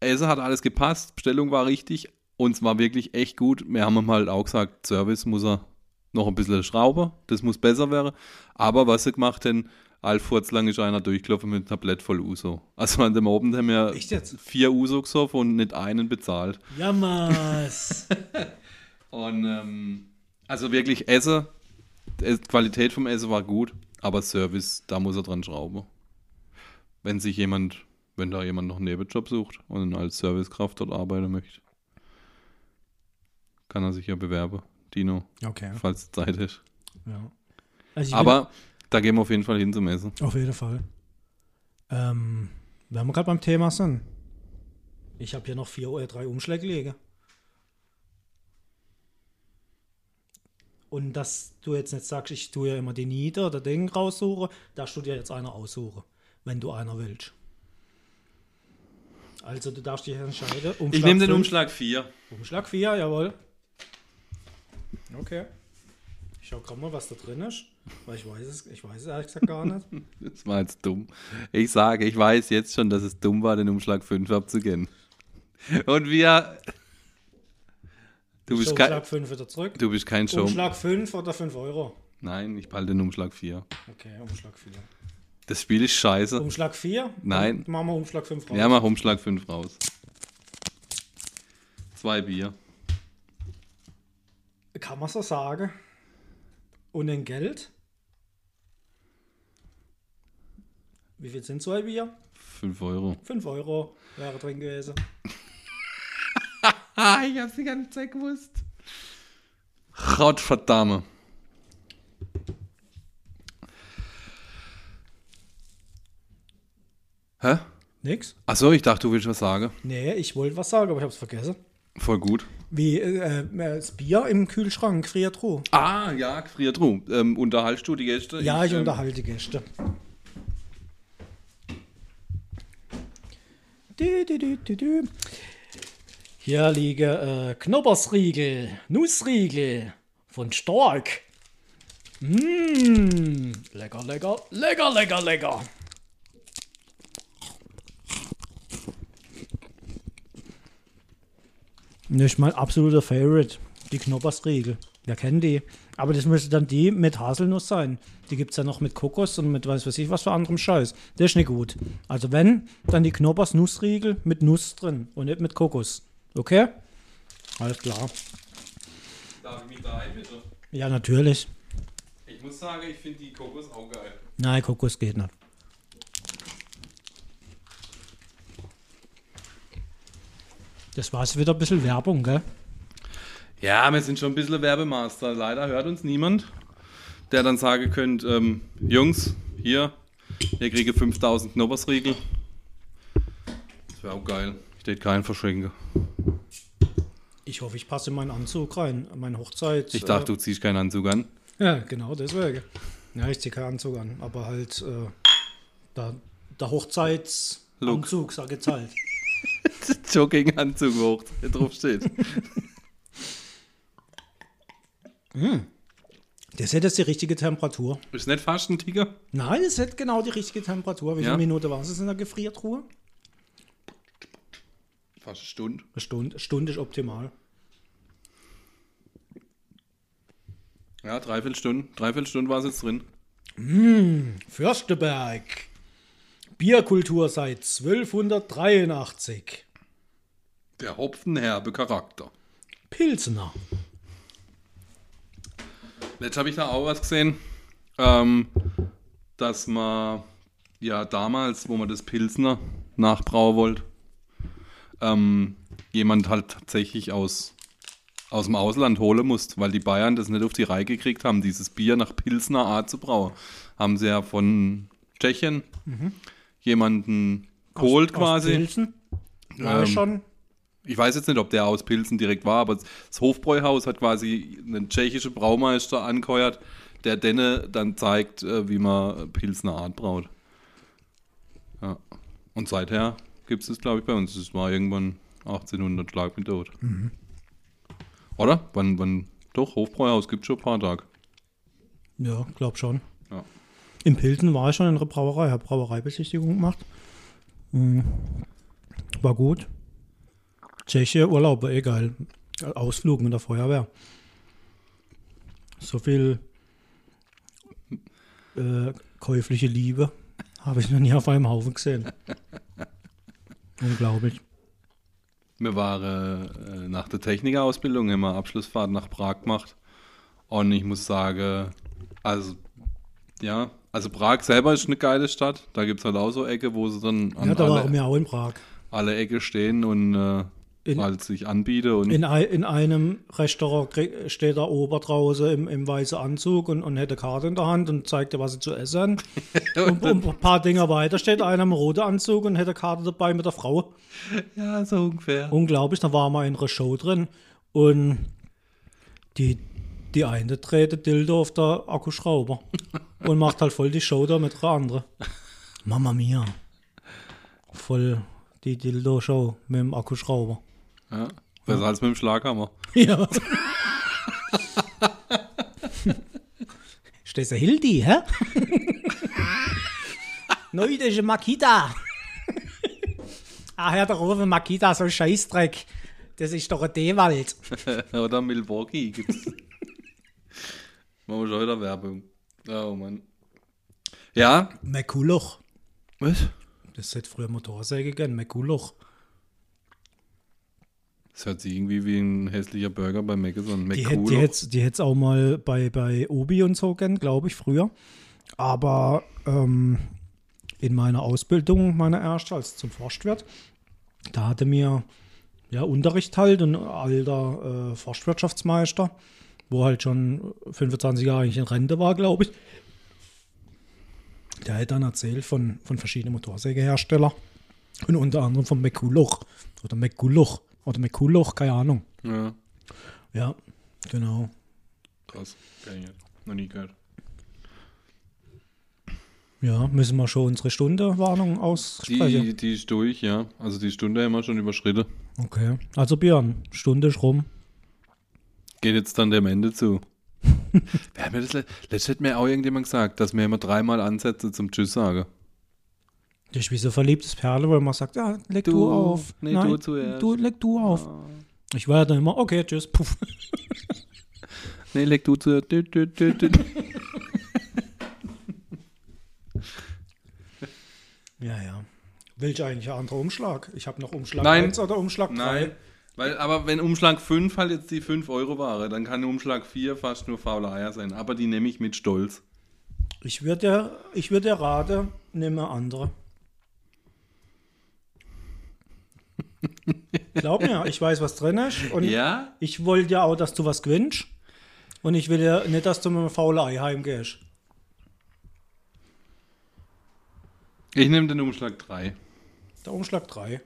Essen hat alles gepasst, Bestellung war richtig und es war wirklich echt gut. Wir haben ihm halt auch gesagt, Service muss er noch ein bisschen schrauben, das muss besser werden. Aber was sie gemacht haben, Alfurz lang ist einer durchgelaufen mit einem Tablett voll Uso. Also an dem Abend haben wir vier Uso gesoffen und nicht einen bezahlt. Jammers. Und ähm, also wirklich Essen, die Qualität vom Essen war gut, aber Service, da muss er dran schrauben. Wenn sich jemand, wenn da jemand noch einen Nebenjob sucht und als Servicekraft dort arbeiten möchte, kann er sich ja bewerben, Dino, okay. falls Zeit ist. Ja. Also Aber da gehen wir auf jeden Fall hin zum Essen. Auf jeden Fall. Ähm, wenn wir gerade beim Thema sind. Ich habe hier noch vier oder drei Umschläge liegen. Und dass du jetzt nicht sagst, ich tue ja immer die Nieder oder den raussuche, darfst du dir jetzt einer aussuchen, wenn du einer willst. Also du darfst dich entscheiden. Ich nehme den fünf- Umschlag 4. Umschlag 4, jawohl. Okay. Ich schau gerade mal, was da drin ist. Weil ich weiß es, ich weiß es ehrlich gesagt gar nicht. Das war jetzt dumm. Ich sage, ich weiß jetzt schon, dass es dumm war, den Umschlag 5 abzugehen. Und wir. Du bist, kein, Umschlag 5 wieder zurück. du bist kein Show. Umschlag 5 oder 5 Euro? Nein, ich behalte den Umschlag 4. Okay, Umschlag 4. Das Spiel ist scheiße. Umschlag 4? Nein. Machen wir Umschlag 5 raus. Ja, mach Umschlag 5 raus. Zwei Bier. Kann man so sagen. Und in Geld? Wie viel sind zwei Bier? 5 Euro. 5 Euro wäre drin gewesen. Ah, ich hab's die ganze Zeit gewusst. Gottverdammt. Hä? Nix? Achso, ich dachte, du willst was sagen. Nee, ich wollte was sagen, aber ich hab's vergessen. Voll gut. Wie äh, äh, das Bier im Kühlschrank, Gefriertruhe. Ah, ja, friert rum. Ähm, unterhaltst du die Gäste? Ja, ich ähm, unterhalte Gäste. Dü, dü, dü. Hier liegen äh, Knobbersriegel, Nussriegel von Stark. Mmh, lecker, lecker, lecker, lecker, lecker. Das ist mein absoluter Favorite, die Knobbersriegel. Wer kennt die? Aber das müsste dann die mit Haselnuss sein. Die gibt es ja noch mit Kokos und mit weiß weiß ich was für anderem Scheiß. Das ist nicht gut. Also wenn, dann die Knoppers Nussriegel mit Nuss drin und nicht mit Kokos. Okay? Alles klar. Darf ich mich da ein, bitte? Ja, natürlich. Ich muss sagen, ich finde die Kokos auch geil. Nein, Kokos geht nicht. Das war jetzt wieder ein bisschen Werbung, gell? Ja, wir sind schon ein bisschen Werbemaster. Leider hört uns niemand, der dann sagen könnte, ähm, Jungs, hier, ihr kriege 5000 Knobbersriegel. Das wäre auch geil. Ich hätte keinen verschenken. Ich hoffe, ich passe in meinen Anzug rein. Meine Hochzeit. Ich dachte, du ziehst keinen Anzug an. Äh, ja, genau, deswegen. Ja, ich ziehe keinen Anzug an. Aber halt, äh, der, der Hochzeitsanzug, sag jetzt halt. Jogginganzug hoch, der drauf steht. Das hätte jetzt die richtige Temperatur. Ist nicht fast ein Tiger? Nein, es hätte genau die richtige Temperatur. Wie Ja. viele Minuten war es in der Gefriertruhe? Fast eine Stunde. Eine Stunde. Stunde ist optimal. Ja, dreiviertel Stunden. Dreiviertel Stunden war es jetzt drin. Fürsteberg. Bierkultur seit 1283. Der hopfenherbe Charakter. Pilsener. Jetzt habe ich da auch was gesehen, ähm, dass man ja damals, wo man das Pilsner nachbrauen wollte, ähm, jemand halt tatsächlich aus, aus dem Ausland holen musste, weil die Bayern das nicht auf die Reihe gekriegt haben, dieses Bier nach Pilsner Art zu brauen. Haben sie ja von Tschechien jemanden geholt Aus quasi. Pilsen. Ja, Ähm, schon. Ich weiß jetzt nicht, ob der aus Pilsen direkt war, aber das Hofbräuhaus hat quasi einen tschechischen Braumeister angeheuert, der denne dann zeigt, äh, wie man Pilsner Art braut. Ja. Und seither gibt es das, glaube ich, bei uns. Das war irgendwann 1800 Schlag mit tot. Oder? Wann, wann? Doch, Hofbräuhaus gibt es schon ein paar Tage. Ja, glaub schon. Ja. In Pilsen war ich schon in der Brauerei, habe Brauereibesichtigung gemacht. Mhm. War gut. Tscheche Urlaub war eh geil. Ausflug mit der Feuerwehr. So viel äh, käufliche Liebe habe ich noch nie auf einem Haufen gesehen. Unglaublich. Wir waren äh, nach der Technikerausbildung, wir Abschlussfahrt nach Prag gemacht. Und ich muss sagen, also, ja, also Prag selber ist eine geile Stadt. Da gibt es halt auch so Ecke, wo sie dann an Ja, da waren alle, wir auch in Prag. alle Ecke stehen und äh, In- halt sich anbiete. Und In, in einem Restaurant steht der Ober draußen im, im weißen Anzug und, und hätte Karte in der Hand und zeigt dir, was sie zu essen. und, und ein paar Dinger weiter steht einer im roten Anzug und hätte Karte dabei mit der Frau. ja, so ungefähr. Unglaublich, da war mal in einer Show drin und die, die eine dreht den Dildo auf der Akkuschrauber und macht halt voll die Show da mit der anderen. Mama mia. Voll die Dildo-Show mit dem Akkuschrauber. Ja, besser als mit dem Schlaghammer. Ja. Stehst du Hildi, hä? Neudische Makita. ah, hör doch auf, Makita, so ein Scheißdreck. Das ist doch ein D-Wald. Oder Milwaukee gibt's. Machen wir schon wieder Werbung. Oh Mann. Ja. Mekuloch. Was? Das hätte früher Motorsäge gegeben, Mekuloch. Das hört sich irgendwie wie ein hässlicher Burger bei Die hätte die die hätt's auch mal bei, bei Obi und so gegeben, glaube ich, früher. Aber ähm, in meiner Ausbildung, meiner erste, als zum Forstwirt, da hatte mir ja Unterricht halt ein alter äh, Forstwirtschaftsmeister, wo halt schon 25 Jahre eigentlich in Rente war, glaube ich. Der hat dann erzählt von, von verschiedenen Motorsägeherstellern und unter anderem von McCulloch oder McCulloch oder McCulloch, keine Ahnung. Ja, Ja, genau. krass. Kenn ich nicht. Noch nie gehört. Ja, müssen wir schon unsere Stunde-Warnung aussprechen. Die, die ist durch, ja. Also die Stunde haben wir schon überschritten. Okay. Also Björn, Stunde ist rum. Geht jetzt dann dem Ende zu. Wer hat mir das le- letztes hat mir auch irgendjemand gesagt, dass wir immer dreimal ansetzen zum Tschüss sagen. Das ist wie so ein verliebtes Perle, wo man sagt, ja, leg du, Du, auf. nee, du zuerst. Du, leg du auf. Ich war dann immer, okay, tschüss, puff. Nee, leg du zu. Dü, dü, dü, dü. Ja, ja. Welcher eigentlich ein anderer Umschlag? Ich habe noch Umschlag Nein. 1 oder Umschlag 3. Nein. Weil, aber wenn Umschlag 5 halt jetzt die 5 Euro Ware, dann kann Umschlag 4 fast nur faule Eier sein. Aber die nehme ich mit Stolz. Ich würde ja, ich würde ja raten, eine andere. Glaub mir, ich weiß, was drin ist. Und Ja? ich wollte ja auch, dass du was gewinnst. Und ich will ja nicht, dass du mit einem faulen Ei heimgehst. Ich nehme den Umschlag 3. Der Umschlag 3.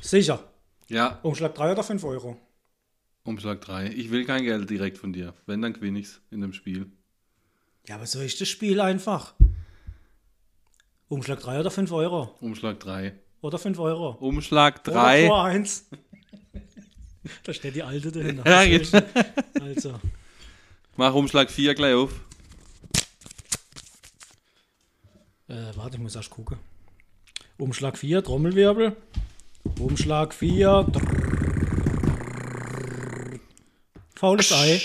Sicher. Ja, Umschlag 3 oder 5 Euro? Umschlag 3. Ich will kein Geld direkt von dir. Wenn, dann gewinne ich's in dem Spiel. Ja, aber so ist das Spiel einfach. Umschlag 3 oder 5 Euro? Umschlag 3. Oder 5 Euro? Umschlag Oder 3. Tor 1. da steht die alte dahinter. Ja, geht. Also, Mach Umschlag 4 gleich auf. äh, warte, ich muss erst gucken. Umschlag 4, Trommelwirbel. Umschlag 4. Faules Ei.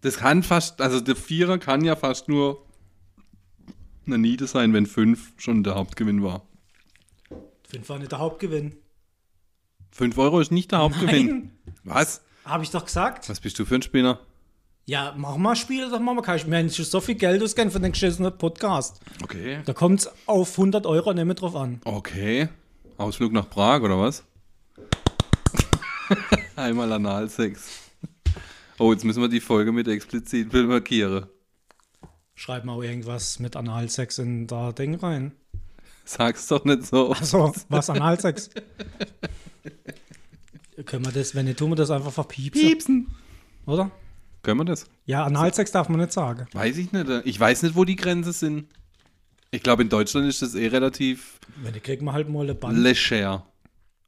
Das kann fast, also der Vierer kann ja fast nur eine Niete sein, wenn fünf schon der Hauptgewinn war. Fünf war nicht der Hauptgewinn. Fünf Euro ist nicht der Hauptgewinn. Nein, Was? habe ich doch gesagt. Was bist du für ein Spinner? Ja, mach mal Spiel, doch mal. Kann ich mir nicht so viel Geld ausgeben für den geschissenen Podcast. Okay. Da kommt es auf 100 Euro nicht mehr drauf an. Okay. Ausflug nach Prag oder was? Einmal Analsex. Oh, jetzt müssen wir die Folge mit explizit markieren. Schreib mal irgendwas mit Analsex in da Ding rein. Sag's doch nicht so. Achso, was Analsex? Können wir das, wenn nicht, tun wir das einfach verpiepsen, Piepsen. oder? Können wir das? Ja, Analsex darf man nicht sagen. Weiß ich nicht. Ich weiß nicht, wo die Grenzen sind. Ich glaube, in Deutschland ist das eh relativ Wenn nicht, kriegt man halt mal eine Band. leger.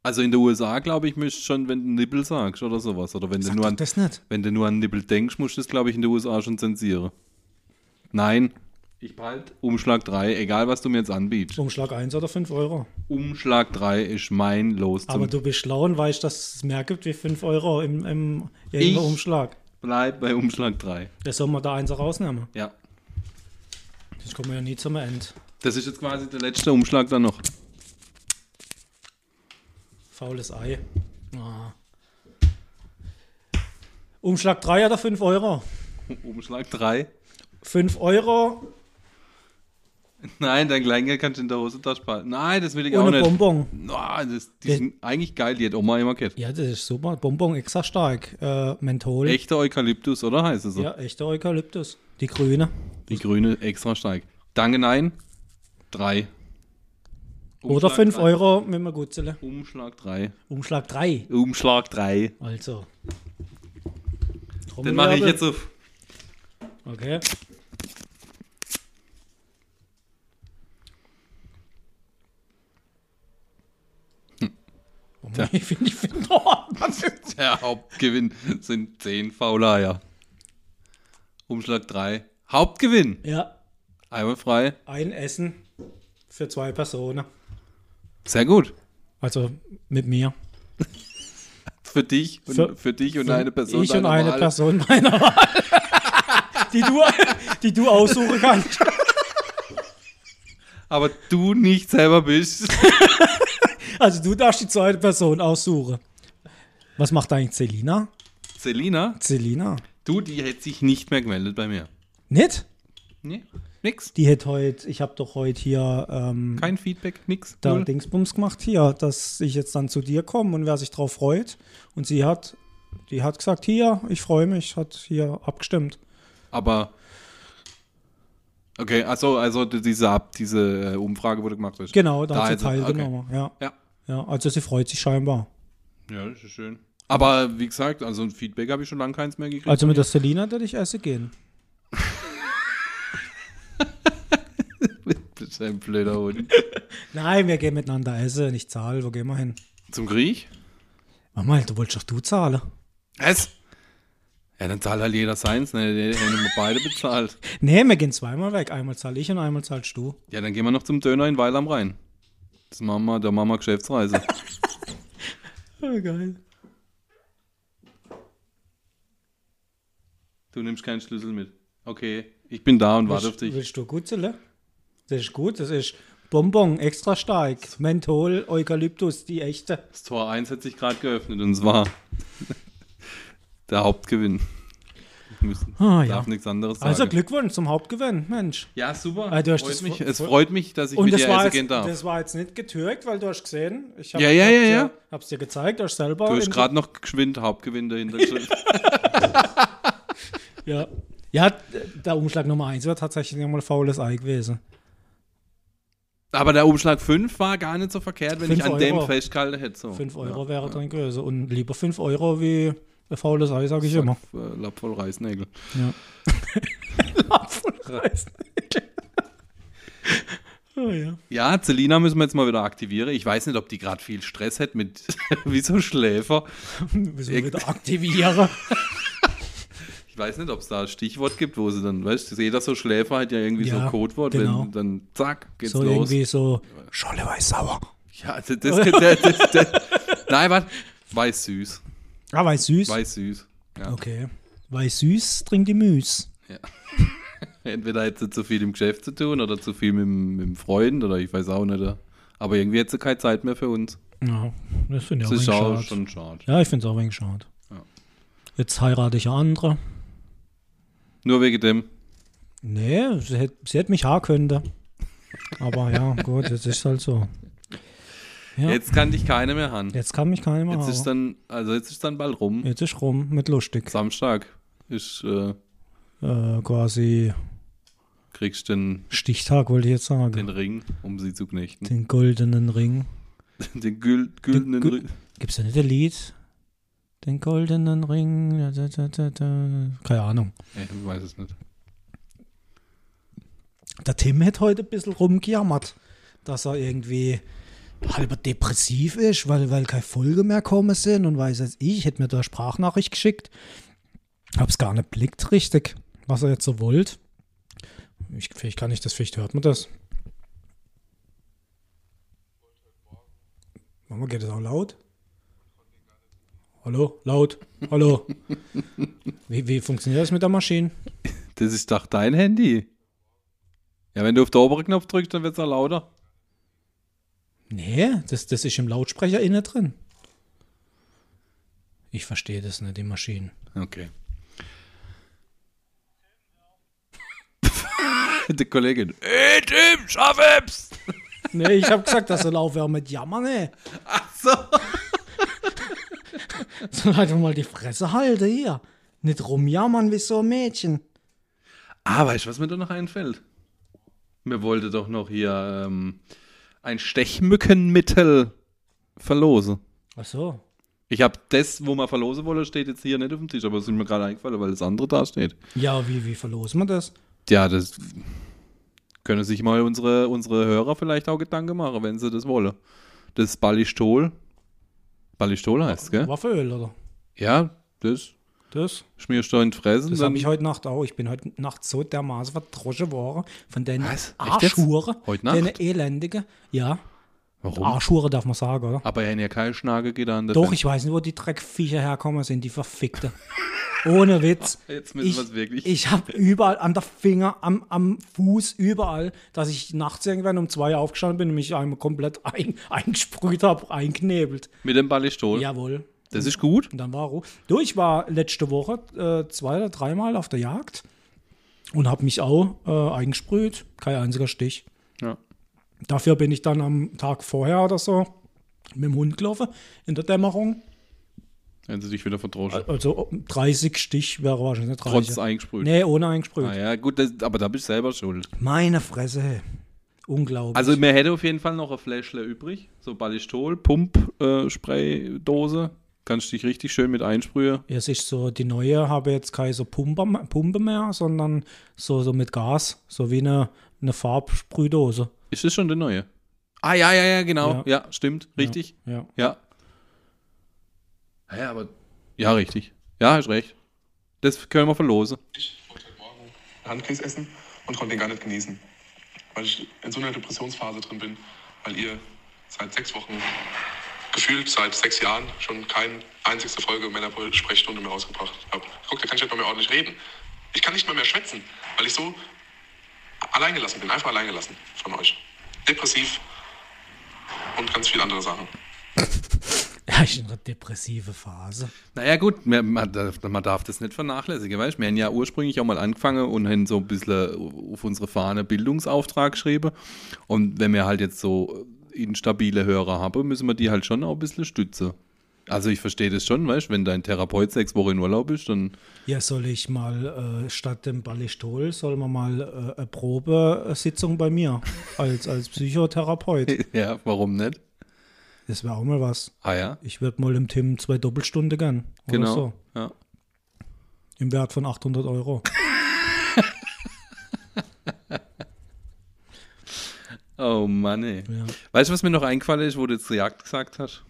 Also in den USA, glaube ich, müsst schon, wenn du Nippel sagst oder sowas. Oder wenn du, Sag nur doch an, das nicht. wenn du nur an Nippel denkst, musst du das, glaube ich, in den USA schon zensieren. Nein. Ich behalte Umschlag 3, egal was du mir jetzt anbietest. Umschlag 1 oder 5 Euro. Umschlag 3 ist mein Los zum Aber du bist schlau und weißt, dass es mehr gibt wie 5 Euro im, im Ich- Umschlag. Bleib bei Umschlag 3. Das soll man da eins rausnehmen. Ja. Das kommen wir ja nie zum Ende. Das ist jetzt quasi der letzte Umschlag dann noch. Faules Ei. Ah. Umschlag 3 oder 5 Euro? Umschlag 3. 5 Euro Nein, dein Kleingeld kannst du in der Hosentasche behalten. Nein, das will ich auch ohne nicht. Bonbon. Na, das, die Das- sind eigentlich geil, die hat Oma immer gehabt. Ja, das ist super. Bonbon extra stark. Äh, Menthol. Echter Eukalyptus, oder heißt es so? Ja, echter Eukalyptus. Die grüne. Die grüne extra stark. Danke, nein. Drei. Oder Umschlag 5 drei. Euro mit einem Gutzele. Umschlag 3. Umschlag 3. Umschlag 3. Also. Den mache ich jetzt auf. Okay. Oh Mann, Ich finde, ich finde, oh, was ist Der Hauptgewinn sind 10 faule Eier. Umschlag 3. Hauptgewinn. Ja, Einmal frei. ein Essen für zwei Personen. Sehr gut. Also mit mir. Für dich und Für- für, dich und eine Person. Ich und eine Wahl. Person meiner Wahl. die, du, die du aussuchen kannst. Aber du nicht selber bist. Also du darfst die zweite Person aussuchen. Was macht eigentlich Selina? Selina, Selina? du, die hätte sich nicht mehr gemeldet bei mir. Nicht? Nee, nix. Die hätte heute, ich habe doch heute hier ähm, Kein Feedback, nix. da Null. Dingsbums gemacht hier, dass ich jetzt dann zu dir komme und wer sich drauf freut. Und sie hat, die hat gesagt, hier, ich freue mich, hat hier abgestimmt. Aber. Okay, also, also diese, Ab- diese äh, Umfrage wurde gemacht. ist- Genau, da, hat sie ist es, teilgenommen. Ja. Ja. Ja, also sie freut sich scheinbar. Ja, das ist schön. Aber wie gesagt, also ein Feedback habe ich schon lange keins mehr gekriegt. Also mit der Selina würde ich essen gehen. Das ist ein blöder Hund. Nein, wir gehen miteinander essen, ich zahle. Wo gehen wir hin? Zum Griech? Mama, du wolltest doch du zahlen. Was? Ja, dann zahlt halt jeder seins, ne? Die haben wir beide bezahlt. Nee, wir gehen zweimal weg. Einmal zahle ich und einmal zahlst du. Ja, dann gehen wir noch zum Döner in Weil am Rhein. Das da machen wir Geschäftsreise. Oh, geil. Du nimmst keinen Schlüssel mit. Okay, ich bin da und warte auf dich. willst du Gutzele? Das ist gut, das ist Bonbon, extra stark. Menthol, Eukalyptus, die echte. Das Tor 1 hat sich gerade geöffnet und es war der Hauptgewinn. Müssen, Ah, darf ja. nichts anderes sagen. Also Glückwunsch zum Hauptgewinn, Mensch. ja, super. Hast freut das mich. Es freut mich, dass ich Und mit das dir essen jetzt, gehen darf. das war jetzt nicht getürkt, weil du hast gesehen. Ich hab, Ja, ja, ja, dir- ja. Hab's dir gezeigt, du hast selber. Du hast gerade noch geschwind Hauptgewinn dahinter geschrieben. Ja. Ja, der Umschlag Nummer 1 war tatsächlich nochmal faules Ei gewesen. Aber der Umschlag 5 war gar nicht so verkehrt, wenn Fünf ich an dem Euro. festgehalten hätte. So. 5 Euro ja, wäre drin gewesen. Und lieber 5 Euro wie ein faules Ei, sage ich immer. Äh, Lapp voll Reißnägel. Ja. oh, ja. Ja, Celina müssen wir jetzt mal wieder aktivieren. Ich weiß nicht, ob die gerade viel Stress hat mit wie so Schläfer. Wir wieder aktivieren. Ich weiß nicht, ob es da ein Stichwort gibt, wo sie dann, weißt du, jeder so Schläfer hat ja irgendwie so Ja, ein Codewort, genau. wenn dann zack, geht's so los. irgendwie so Scholle weiß sauer. Ja, das, das, das, das, Nein, warte. Weiß süß. Ah, weiß süß. Weiß süß. Ja. Okay. Weil süß trinkt die Müs. Entweder hätte sie zu viel im Geschäft zu tun oder zu viel mit, dem- mit dem Freund oder ich weiß auch nicht. Aber irgendwie hat sie keine Zeit mehr für uns. Ja, das finde ich auch ist ein auch schon schade. Ja, ich finde es auch ein wenig schade. Ja. Jetzt heirate ich eine andere. Nur wegen dem. Nee, sie hätte, sie hätte mich haben können. Aber ja, gut, jetzt ist halt so. Ja, jetzt, Jetzt kann dich keiner mehr haben. kann mich keiner mehr Jetzt ist haben. dann, also jetzt ist dann bald rum. Jetzt ist rum mit lustig. Samstag ist, äh, Äh, quasi kriegst den, Stichtag, wollte ich jetzt sagen. den Ring, um sie zu knechten. Den goldenen Ring. Den gül güldenen Gü- Ring. Gibt es da nicht ein Lied? Den goldenen Ring. Da, da, da. Keine Ahnung. Ich weiß es nicht. Der Tim hat heute ein bisschen rumgejammert, dass er irgendwie halber depressiv ist, weil, weil keine Folge mehr kommen sind und weiß jetzt ich, hätte mir da eine Sprachnachricht geschickt. Hab's gar nicht blickt richtig, was er jetzt so wollt. Ich, vielleicht kann ich das, vielleicht hört man das. Mama, geht das auch laut? Hallo? Laut? Hallo? wie, wie funktioniert das mit der Maschine? Das ist doch dein Handy. Ja, wenn du auf den oberen Knopf drückst, dann wird es auch lauter. Nee, das, das ist im Lautsprecher innen drin. Ich verstehe das nicht, die Maschinen. Okay. Die Kollegin. Ey, Tim, schaff es! Nee, ich habe gesagt, das soll aufhören mit Jammern, ne? Ach so. Soll einfach mal die Fresse halten hier. Nicht rumjammern wie so ein Mädchen. Ah, weißt du, was mir da noch einfällt? Mir wollte doch noch hier ähm, ein Stechmückenmittel verlosen. Ach so. Ich habe das, wo man verlosen wollte, steht jetzt hier nicht auf dem Tisch, aber es ist mir gerade eingefallen, weil das andere da steht. Ja, wie, wie verlosen wir das? Ja, das können sich mal unsere, unsere Hörer vielleicht auch Gedanken machen, wenn sie das wollen. Das ist Ballistol. Ballistol heißt gell? Waffeöl, oder? Ja, das Das? schmierst du in die Fresse. Das habe ich heute Nacht auch. Ich bin heute Nacht so dermaßen verdroschen worden von den? Arschhuren. Heute Den Nacht? elendigen. Ja, Warum? Arschhure darf man sagen, oder? Aber er hat ja keine Schnage getan. Doch, ich weiß nicht, wo die Dreckviecher herkommen sind, die verfickte. Ohne Witz. Jetzt müssen ich, wir's wirklich. Ich habe überall an der Finger, am, am Fuß, überall, dass ich nachts irgendwann um zwei aufgestanden bin und mich einmal komplett ein, eingesprüht habe, einknebelt. Mit dem Ballistol. Jawohl. Das ist gut. Und dann war Ruhe. Du, ich war letzte Woche äh, zwei oder dreimal auf der Jagd und habe mich auch äh, eingesprüht. Kein einziger Stich. Ja. Dafür bin ich dann am Tag vorher oder so mit dem Hund gelaufen in der Dämmerung. Wenn sie dich wieder verdroschen. Also 30 Stich wäre wahrscheinlich nicht 30. Trotz eingesprüht. Nee, ohne eingesprüht. Ah ja, gut, das, aber da bist du selber schuld. Meine Fresse. Unglaublich. Also mir hätte auf jeden Fall noch ein Fläschle übrig. So Ballistol, Pump-Spraydose. Kannst dich richtig schön mit einsprühen. es ist so, die neue habe jetzt keine so Pumpe, Pumpe mehr, sondern so, so mit Gas, so wie eine, eine Farbsprühdose. Ist das schon der neue? Ah, ja, ja, ja, genau. Ja, stimmt. Richtig. Ja. Ja. Ja, aber. Ja, richtig. Ja, hast recht. Das können wir verlosen. Ich wollte heute Morgen Handkäse essen und konnte den gar nicht genießen. Weil ich in so einer Depressionsphase drin bin, weil ihr seit sechs Wochen, gefühlt seit sechs Jahren, schon keine einzigste Folge Männer-Sprechstunde mehr ausgebracht habt. Guck, da kann ich nicht mal mehr ordentlich reden. Ich kann nicht mal mehr schwätzen, weil ich so alleingelassen bin, einfach alleingelassen von euch. Depressiv und ganz viele andere Sachen. Ja, ich in einer depressive Phase. Naja, gut, man, man, darf, man darf das nicht vernachlässigen, weißt du? Wir haben ja ursprünglich auch mal angefangen und haben so ein bisschen auf unsere Fahne Bildungsauftrag geschrieben. Und wenn wir halt jetzt so instabile Hörer haben, müssen wir die halt schon auch ein bisschen stützen. Also ich verstehe das schon, weißt du, wenn dein Therapeut sechs Wochen in Urlaub ist, dann Ja, soll ich mal äh, statt dem Ballistol, soll man mal äh, eine Probesitzung bei mir als, als Psychotherapeut. ja, warum nicht? Das wäre auch mal was. Ah ja, Ich würde mal dem Tim zwei Doppelstunden gern. Genau. so. Ja. Im Wert von 800 Euro. Oh Mann, ey. Ja. Weißt du, was mir noch eingefallen ist, wo du jetzt Jagd gesagt hast?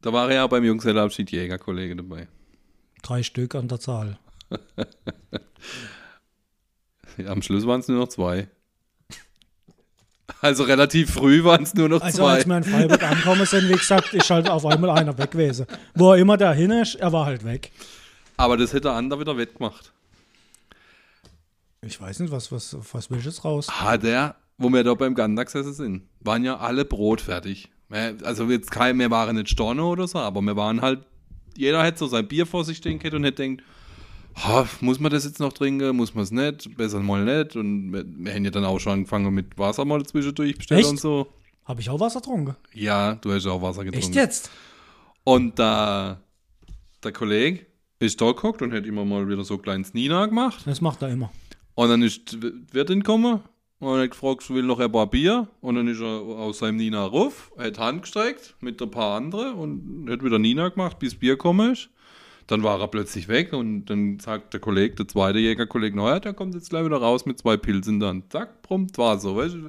Da war ja auch beim Jungselabschied Jägerkollege dabei. Drei Stück an der Zahl. Am Schluss waren es nur noch zwei. Also relativ früh waren es nur noch Also zwei. als wir in Freiburg angekommen sind, wie gesagt, ist halt auf einmal einer weg gewesen. Wo er immer dahin ist, er war halt weg. Aber das hätte der andere wieder wettgemacht. Ich weiß nicht, was, was, was will ich jetzt raus? Ah, der, wo wir da beim Gandax sind, waren ja alle brotfertig. Wir- Also jetzt kein, wir waren nicht Storno oder so, aber wir waren halt, jeder hätte so sein Bier vor sich stehen gehabt und hätte denkt, "Ha, muss man das jetzt noch trinken, muss man es nicht, besser mal nicht. Und wir, wir haben ja dann auch schon angefangen mit Wasser mal zwischendurch bestellt und so. Habe ich auch Wasser getrunken? Ja, du hast auch Wasser getrunken. Echt jetzt? Und da, der Kollege ist da geguckt und hat immer mal wieder so ein kleines Nina gemacht. Das macht er immer. Und dann ist Wirtin gekommen und hat gefragt, will noch ein paar Bier. Und dann ist er aus seinem Nina ruf, hat Hand gestreckt mit ein paar anderen und hat wieder Nina gemacht, bis Bier gekommen ist. Dann war er plötzlich weg und dann sagt der Kollege, der zweite Jägerkollege, naja, der kommt jetzt gleich wieder raus mit zwei Pilzen dann. Zack, prompt war so. Weißt du?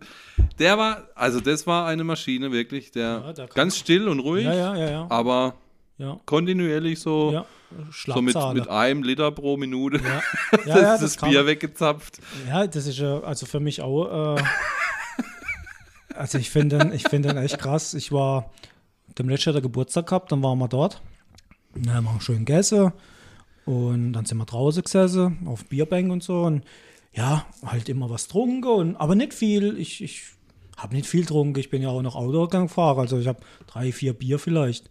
Der war, also das war eine Maschine wirklich, der, Ja, ganz still und ruhig, Ja, ja, ja, ja. aber ja, kontinuierlich so, ja. so mit, mit einem Liter pro Minute ja. das, Ja, das, das Bier weggezapft. Ja, das ist ja also für mich auch. Äh, also ich finde den, ich finde den echt krass. Ich war dem letzten Jahr der Geburtstag gehabt, dann waren wir dort. Dann haben wir schön gegessen und dann sind wir draußen gesessen auf Bierbank und so und ja, halt immer was getrunken und aber nicht viel. Ich, ich habe nicht viel getrunken. Ich bin ja auch noch Autogangfahrer, also ich habe drei, vier Bier vielleicht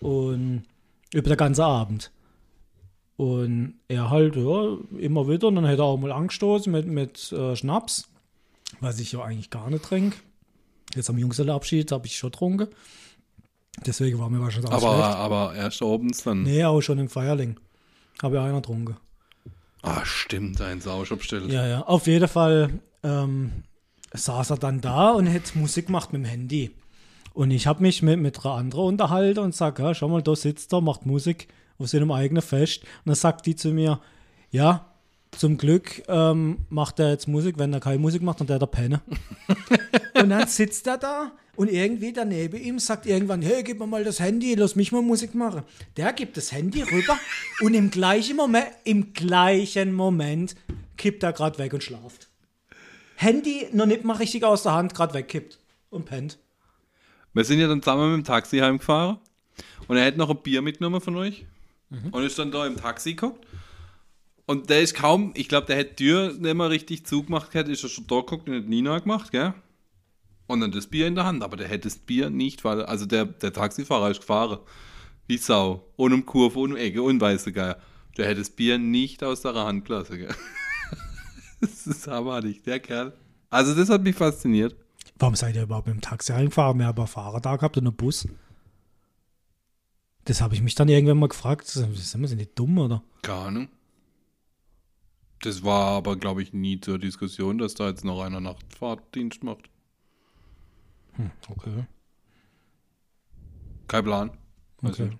und über den ganzen Abend. Und er halt, ja, immer wieder. Und dann hätte er auch mal angestoßen mit, mit äh, Schnaps, was ich ja eigentlich gar nicht trinke. Jetzt am Jungselabschied habe ich schon getrunken. Deswegen war mir wahrscheinlich auch Aber, schlecht. aber erst abends dann. Nee, auch schon im Feierling. Habe ja einer getrunken. Ah, stimmt, ein bestellt. Ja, ja. Auf jeden Fall ähm, saß er dann da und hat Musik gemacht mit dem Handy. Und ich habe mich mit, mit einer anderen unterhalten und sage, ja, schau mal, da sitzt er, macht Musik auf seinem eigenen Fest. Und dann sagt die zu mir, ja, zum Glück ähm, macht er jetzt Musik, wenn er keine Musik macht, dann der der Penne. und dann sitzt er da und irgendwie daneben ihm sagt irgendwann, hey, gib mir mal das Handy, lass mich mal Musik machen. Der gibt das Handy rüber und im gleichen Moment, im gleichen Moment kippt er gerade weg und schlaft. Handy noch nicht mal richtig aus der Hand, gerade wegkippt und pennt. Wir sind ja dann zusammen mit dem Taxi heimgefahren und er hätte noch ein Bier mitgenommen von euch und ist dann da im Taxi geguckt. Und der ist kaum, ich glaube, der hätte die Tür nicht mal richtig zugemacht gehabt, ist er schon da geguckt und hat Nina gemacht, gell? Und dann das Bier in der Hand, aber der hätte das Bier nicht, weil, also der, der Taxifahrer ist gefahren. Wie Sau. Ohne um Kurve, ohne um Ecke, und weiße Geier. Der hätte das Bier nicht aus der Hand gelassen, gell? das ist abartig, der Kerl. Also das hat mich fasziniert. Warum seid ihr überhaupt mit dem Taxi reingefahren? Wir haben einen Fahrer da gehabt und einen Bus. Das habe ich mich dann irgendwann mal gefragt. Sind wir sind die dumm oder? Keine Ahnung. Das war aber, glaube ich, nie zur Diskussion, dass da jetzt noch einer Nachtfahrtdienst macht. Okay. Kein Plan. Weiß Okay. nicht.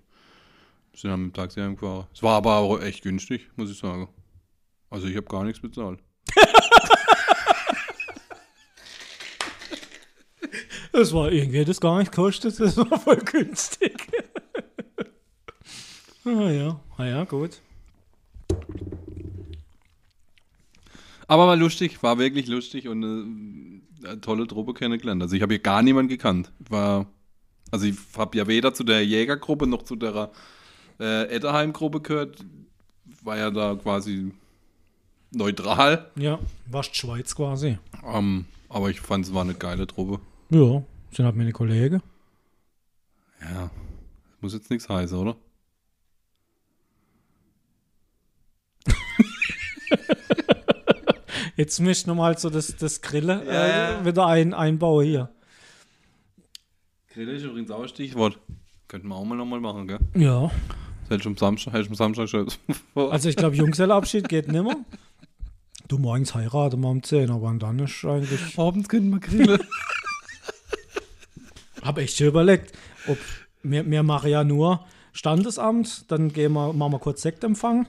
Wir sind dann mit dem Taxi heimgefahren. Es war aber auch echt günstig, muss ich sagen. Also ich habe gar nichts bezahlt. Das war irgendwie, das gar nicht gekostet. Das war voll günstig. ah ja, ah ja, gut. Aber war lustig, war wirklich lustig und äh, eine tolle Truppe kennengelernt. Also ich habe hier gar niemanden gekannt. War, also ich habe ja weder zu der Jägergruppe noch zu der äh, Etterheim-Gruppe gehört. War ja da quasi neutral. Ja, warst Schweiz quasi. Ähm, aber ich fand es war eine geile Truppe. Ja, sind halt meine Kollegen. Ja, muss jetzt nichts heißen, oder? Jetzt ich nochmal so das, das Grille Ja, äh, wieder ein, einbauen hier. Grill ist übrigens auch ein Stichwort. Könnten wir auch mal nochmal machen, gell? Ja, hätte ich am Samstag, hätte ich am Samstag schon also ich glaube, Jungselabschied geht nimmer. Du morgens heiraten wir um 10, aber dann ist eigentlich. Abends könnten wir grillen. Habe echt schon überlegt, ob wir, wir machen ja nur Standesamt, dann gehen wir, machen wir kurz Sektempfang.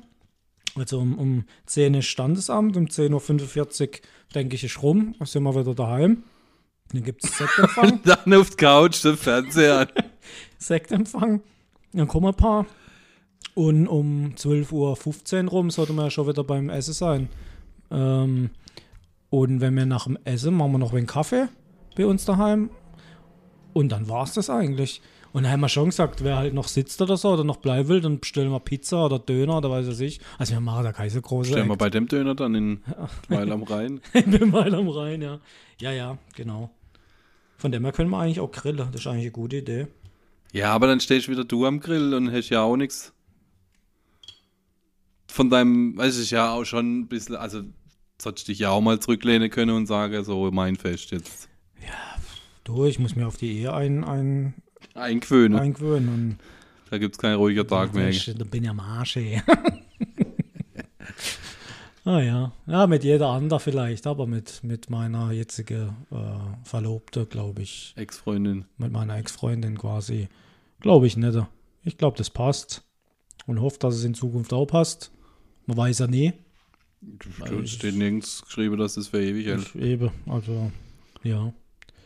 Also um, um 10 ist Standesamt, um 10.45 Uhr denke ich ist rum, dann sind wir wieder daheim. Dann gibt es Sektempfang. Dann auf die Couch, den Fernseher an. Sektempfang. Dann kommen ein paar. Und um 12.15 Uhr rum sollte man ja schon wieder beim Essen sein. Ähm, und wenn wir nach dem Essen machen wir noch einen Kaffee bei uns daheim. Und dann war es das eigentlich. Und dann haben wir schon gesagt, wer halt noch sitzt oder so oder noch bleiben will, dann bestellen wir Pizza oder Döner oder weiß ich. Also wir machen da keine so große Stellen wir bei dem Döner dann in Weil am Rhein. Bin mal am Rhein, ja. Ja, ja, genau. Von dem her können wir eigentlich auch grillen. Das ist eigentlich eine gute Idee. Ja, aber dann stehst wieder du am Grill und hast ja auch nichts von deinem, weiß ich ja auch schon ein bisschen, also solltest dich ja auch mal zurücklehnen können und sagen, so mein Fest jetzt Du, ich muss mir auf die Ehe ein, ein, eingewöhnen. eingewöhnen. Und Da gibt es keinen ruhiger Tag mehr. Ich, da bin ja am Arsch, ey. ah ja. Ja, mit jeder andere vielleicht, aber mit, mit meiner jetzigen äh, Verlobte, glaube ich, Ex-Freundin. mit meiner Ex-Freundin quasi, glaube ich nicht. Ich glaube, das passt. Und hoffe, dass es in Zukunft auch passt. Man weiß ja nie. Es steht nirgends geschrieben, dass es für ewig hält. Eben, also, ja.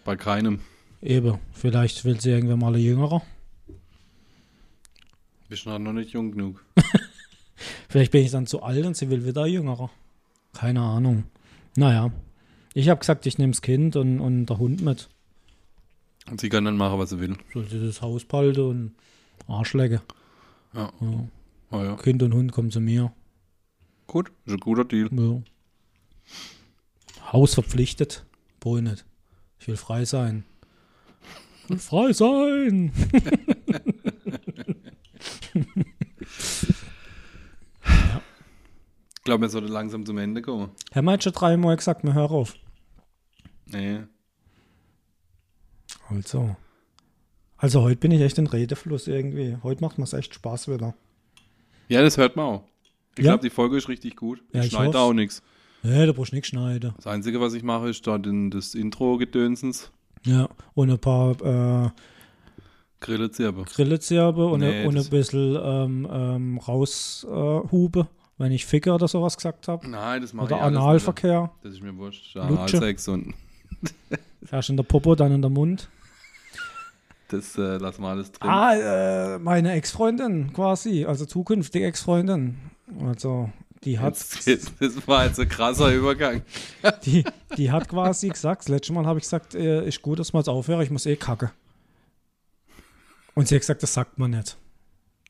Bei keinem. Eben, vielleicht will sie irgendwann mal ein Jüngerer. Bist noch nicht jung genug. Vielleicht bin ich dann zu alt und sie will wieder ein Jüngerer. Keine Ahnung. Naja, ich habe gesagt, ich nehme das Kind und, und der Hund mit. Und sie kann dann machen, was sie will. Soll sie das Haus behalten und Arsch lecken. Ja. Ja. Oh ja. Kind und Hund kommen zu mir. Gut, ist ein guter Deal. Ja. Haus verpflichtet. Wohl nicht. Ich will frei sein. Ich will frei sein. Ich glaube, wir sollten langsam zum Ende kommen. Herr Meitsch schon dreimal gesagt, wir hören auf. Nee. Also. Also heute bin ich echt in Redefluss irgendwie. Heute macht mir es echt Spaß wieder. Ja, das hört man auch. Ich Ja? glaube, die Folge ist richtig gut. Ja, ich ich schneide hoff's. auch nichts. Nee, da brauchst du nichts schneiden. Das Einzige, was ich mache, ist da den, das Intro-Gedönsens. Ja, und ein paar äh, Grillezirbe. Grillezirbe und, Nee, ein- und ein bisschen ähm, ähm, raushube, äh, wenn ich Ficke oder sowas gesagt habe. Nein, das mache Oder ich alles Analverkehr. nicht. Das ist mir wurscht. Analsex und Erst in der Popo, dann in der Mund. das äh, lassen wir alles drin. Ah, äh, meine Ex-Freundin quasi, also zukünftige Ex-Freundin. Also, die hat, jetzt, das war jetzt ein krasser Übergang. die, die hat quasi gesagt, das letzte Mal habe ich gesagt, äh, ist gut, dass wir jetzt aufhören, ich muss eh kacke. Und sie hat gesagt, das sagt man nicht.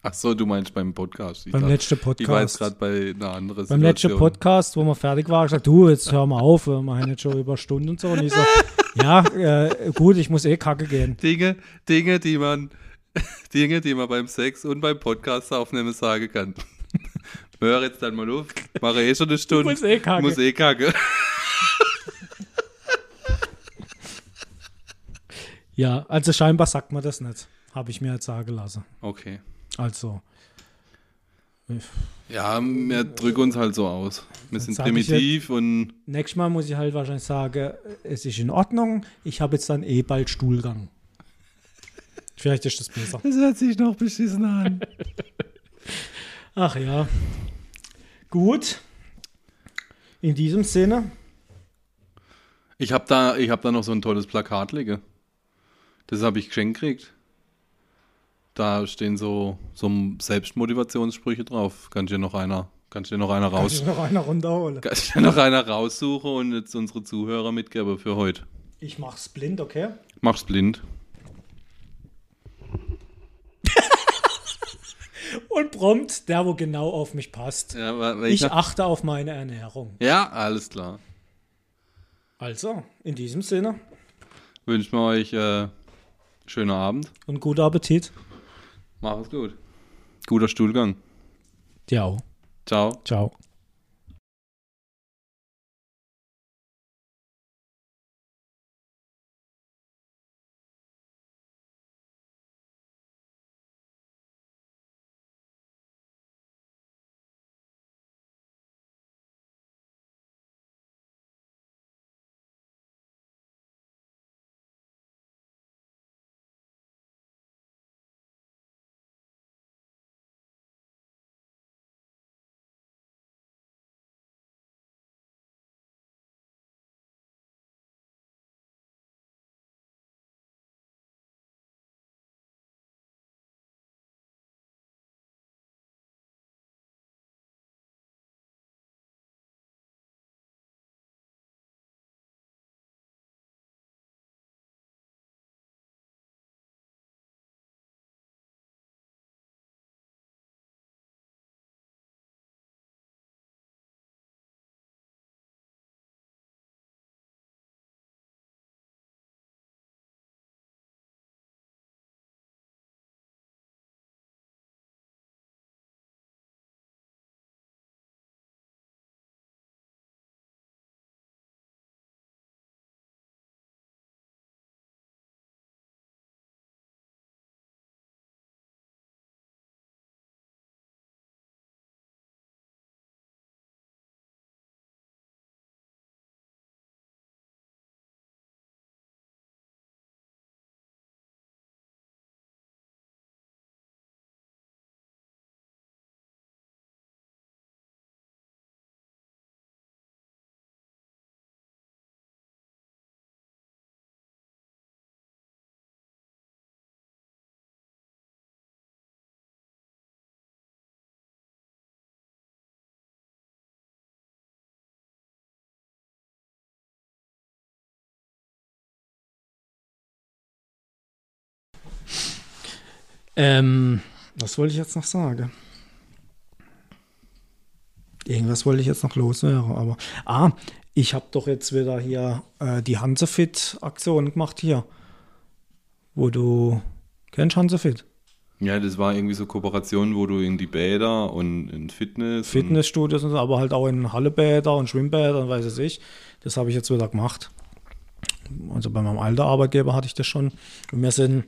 Ach so, du meinst beim Podcast. Ich, Beim dachte- letzten ich war jetzt Podcast. gerade bei einer anderen Beim letzten Podcast, wo wir fertig waren, gesagt, du, jetzt hör mal auf, wir haben jetzt schon über Stunden und so. Und ich so, ja, äh, gut, ich muss eh kacke gehen. Dinge, Dinge, die man, Dinge, die man beim Sex und beim Podcast aufnehmen sagen kann. Hör jetzt dann mal auf. Mache eh schon eine Stunde. muss eh kacke. Muss eh kacke. Ja, also scheinbar sagt man das nicht. Habe ich mir jetzt sagen lassen. Okay. Also, Ja, wir drücken uns halt so aus. Wir sind primitiv und nächstes Mal muss ich halt wahrscheinlich sagen, es ist in Ordnung, ich habe jetzt dann eh bald Stuhlgang. Vielleicht ist das besser. das hört sich noch beschissen an. Ach ja. Gut. In diesem Sinne, Ich habe da, ich hab da noch so ein tolles Plakat liegen. Das habe ich geschenkt gekriegt. Da stehen so, so Selbstmotivationssprüche drauf. Kann ich dir noch einer, kann ich dir noch einer raus, ich noch einer runterholen. kann ich dir noch einer raussuchen und jetzt unsere Zuhörer mitgeben für heute. Ich mach's blind, okay? Mach's blind. Und prompt der, wo genau auf mich passt. Ja, wa- Ich welcher? achte auf meine Ernährung. ja, alles klar. Also, in diesem Sinne Wünschen wir euch äh, schönen Abend. und guten Appetit. Mach es gut. Guter Stuhlgang. Auch. Ciao. Ciao. Ähm, was wollte ich jetzt noch sagen? Irgendwas wollte ich jetzt noch loswerden, aber. Ah, ich habe doch jetzt wieder hier äh, die Hansefit-Aktion gemacht hier. Wo du. Kennst Hansefit? Ja, das war irgendwie so Kooperation, wo du in die Bäder und in Fitness. Fitnessstudios und so, aber halt auch in Hallebäder und Schwimmbäder und weiß es ich. Das habe ich jetzt wieder gemacht. Also bei meinem alten Arbeitgeber hatte ich das schon. Und wir sind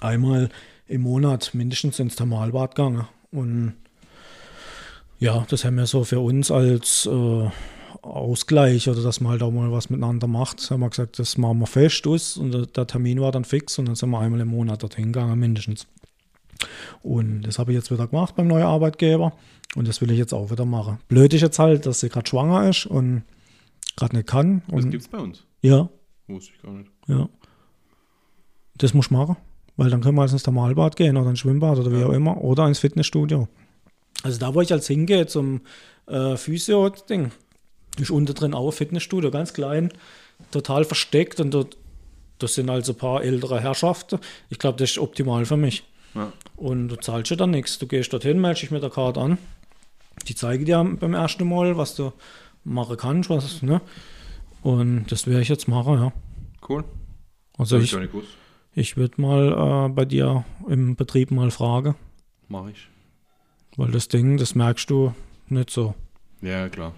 einmal im Monat mindestens ins Thermalbad gegangen. Und ja, das haben wir so für uns als äh, Ausgleich oder dass man halt auch mal was miteinander macht. Haben wir gesagt, das machen wir fest aus und der, Termin war dann fix und dann sind wir einmal im Monat dorthin gegangen, mindestens. Und das habe ich jetzt wieder gemacht beim neuen Arbeitgeber und das will ich jetzt auch wieder machen. Blöd ist jetzt halt, dass sie gerade schwanger ist und gerade nicht kann. Das Und gibt's bei uns. ja, Wusste ich gar nicht. ja. Das muss ich machen, weil dann können wir also ins Thermalbad gehen oder ins Schwimmbad oder wie auch immer oder ins Fitnessstudio. Also da, wo ich als hingehe zum äh, Physio-Ding, ist unten drin auch ein Fitnessstudio, ganz klein, total versteckt und dort, das sind also ein paar ältere Herrschaften. Ich glaube, das ist optimal für mich. Ja. Und du zahlst ja dann nichts. Du gehst dorthin, meldest dich mit der Karte an. Die zeigen dir beim ersten Mal, was du machen kannst. Was, ne? Und das werde ich jetzt machen, ja. Cool. Also Hab ich, gewusst. Ich würde mal äh, bei dir im Betrieb mal fragen, Mach ich. weil das Ding, das merkst du nicht so. Ja, klar.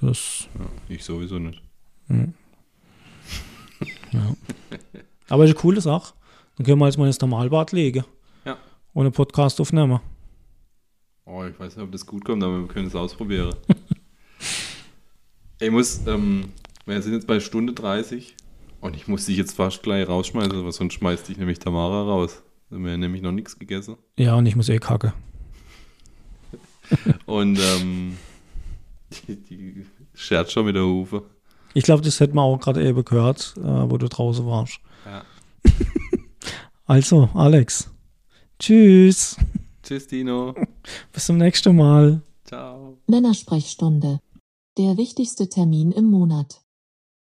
Das, Ja, ich sowieso nicht. aber ist eine coole Sache. Dann können wir jetzt mal ins Normalbad legen. Ja. Einen Podcast aufnehmen. Oh, ich weiß nicht, ob das gut kommt, aber wir können es ausprobieren. ich muss, ähm, wir sind jetzt bei Stunde 30 und ich muss dich jetzt fast gleich rausschmeißen, weil sonst schmeißt dich nämlich Tamara raus. Wir haben nämlich noch nichts gegessen. Ja, und ich muss eh kacke. Und ähm, die, die schert schon mit der Hufe. Ich glaube, das hätten wir auch gerade eben gehört, äh, wo du draußen warst. Ja. Also, Alex. Tschüss. Tschüss, Dino. Bis zum nächsten Mal. Ciao. Männersprechstunde. Der wichtigste Termin im Monat.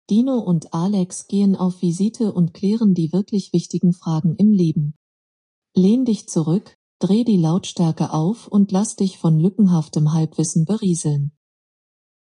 Dino und Alex gehen auf Visite und klären die wirklich wichtigen Fragen im Leben. Lehn dich zurück, dreh die Lautstärke auf und lass dich von lückenhaftem Halbwissen berieseln.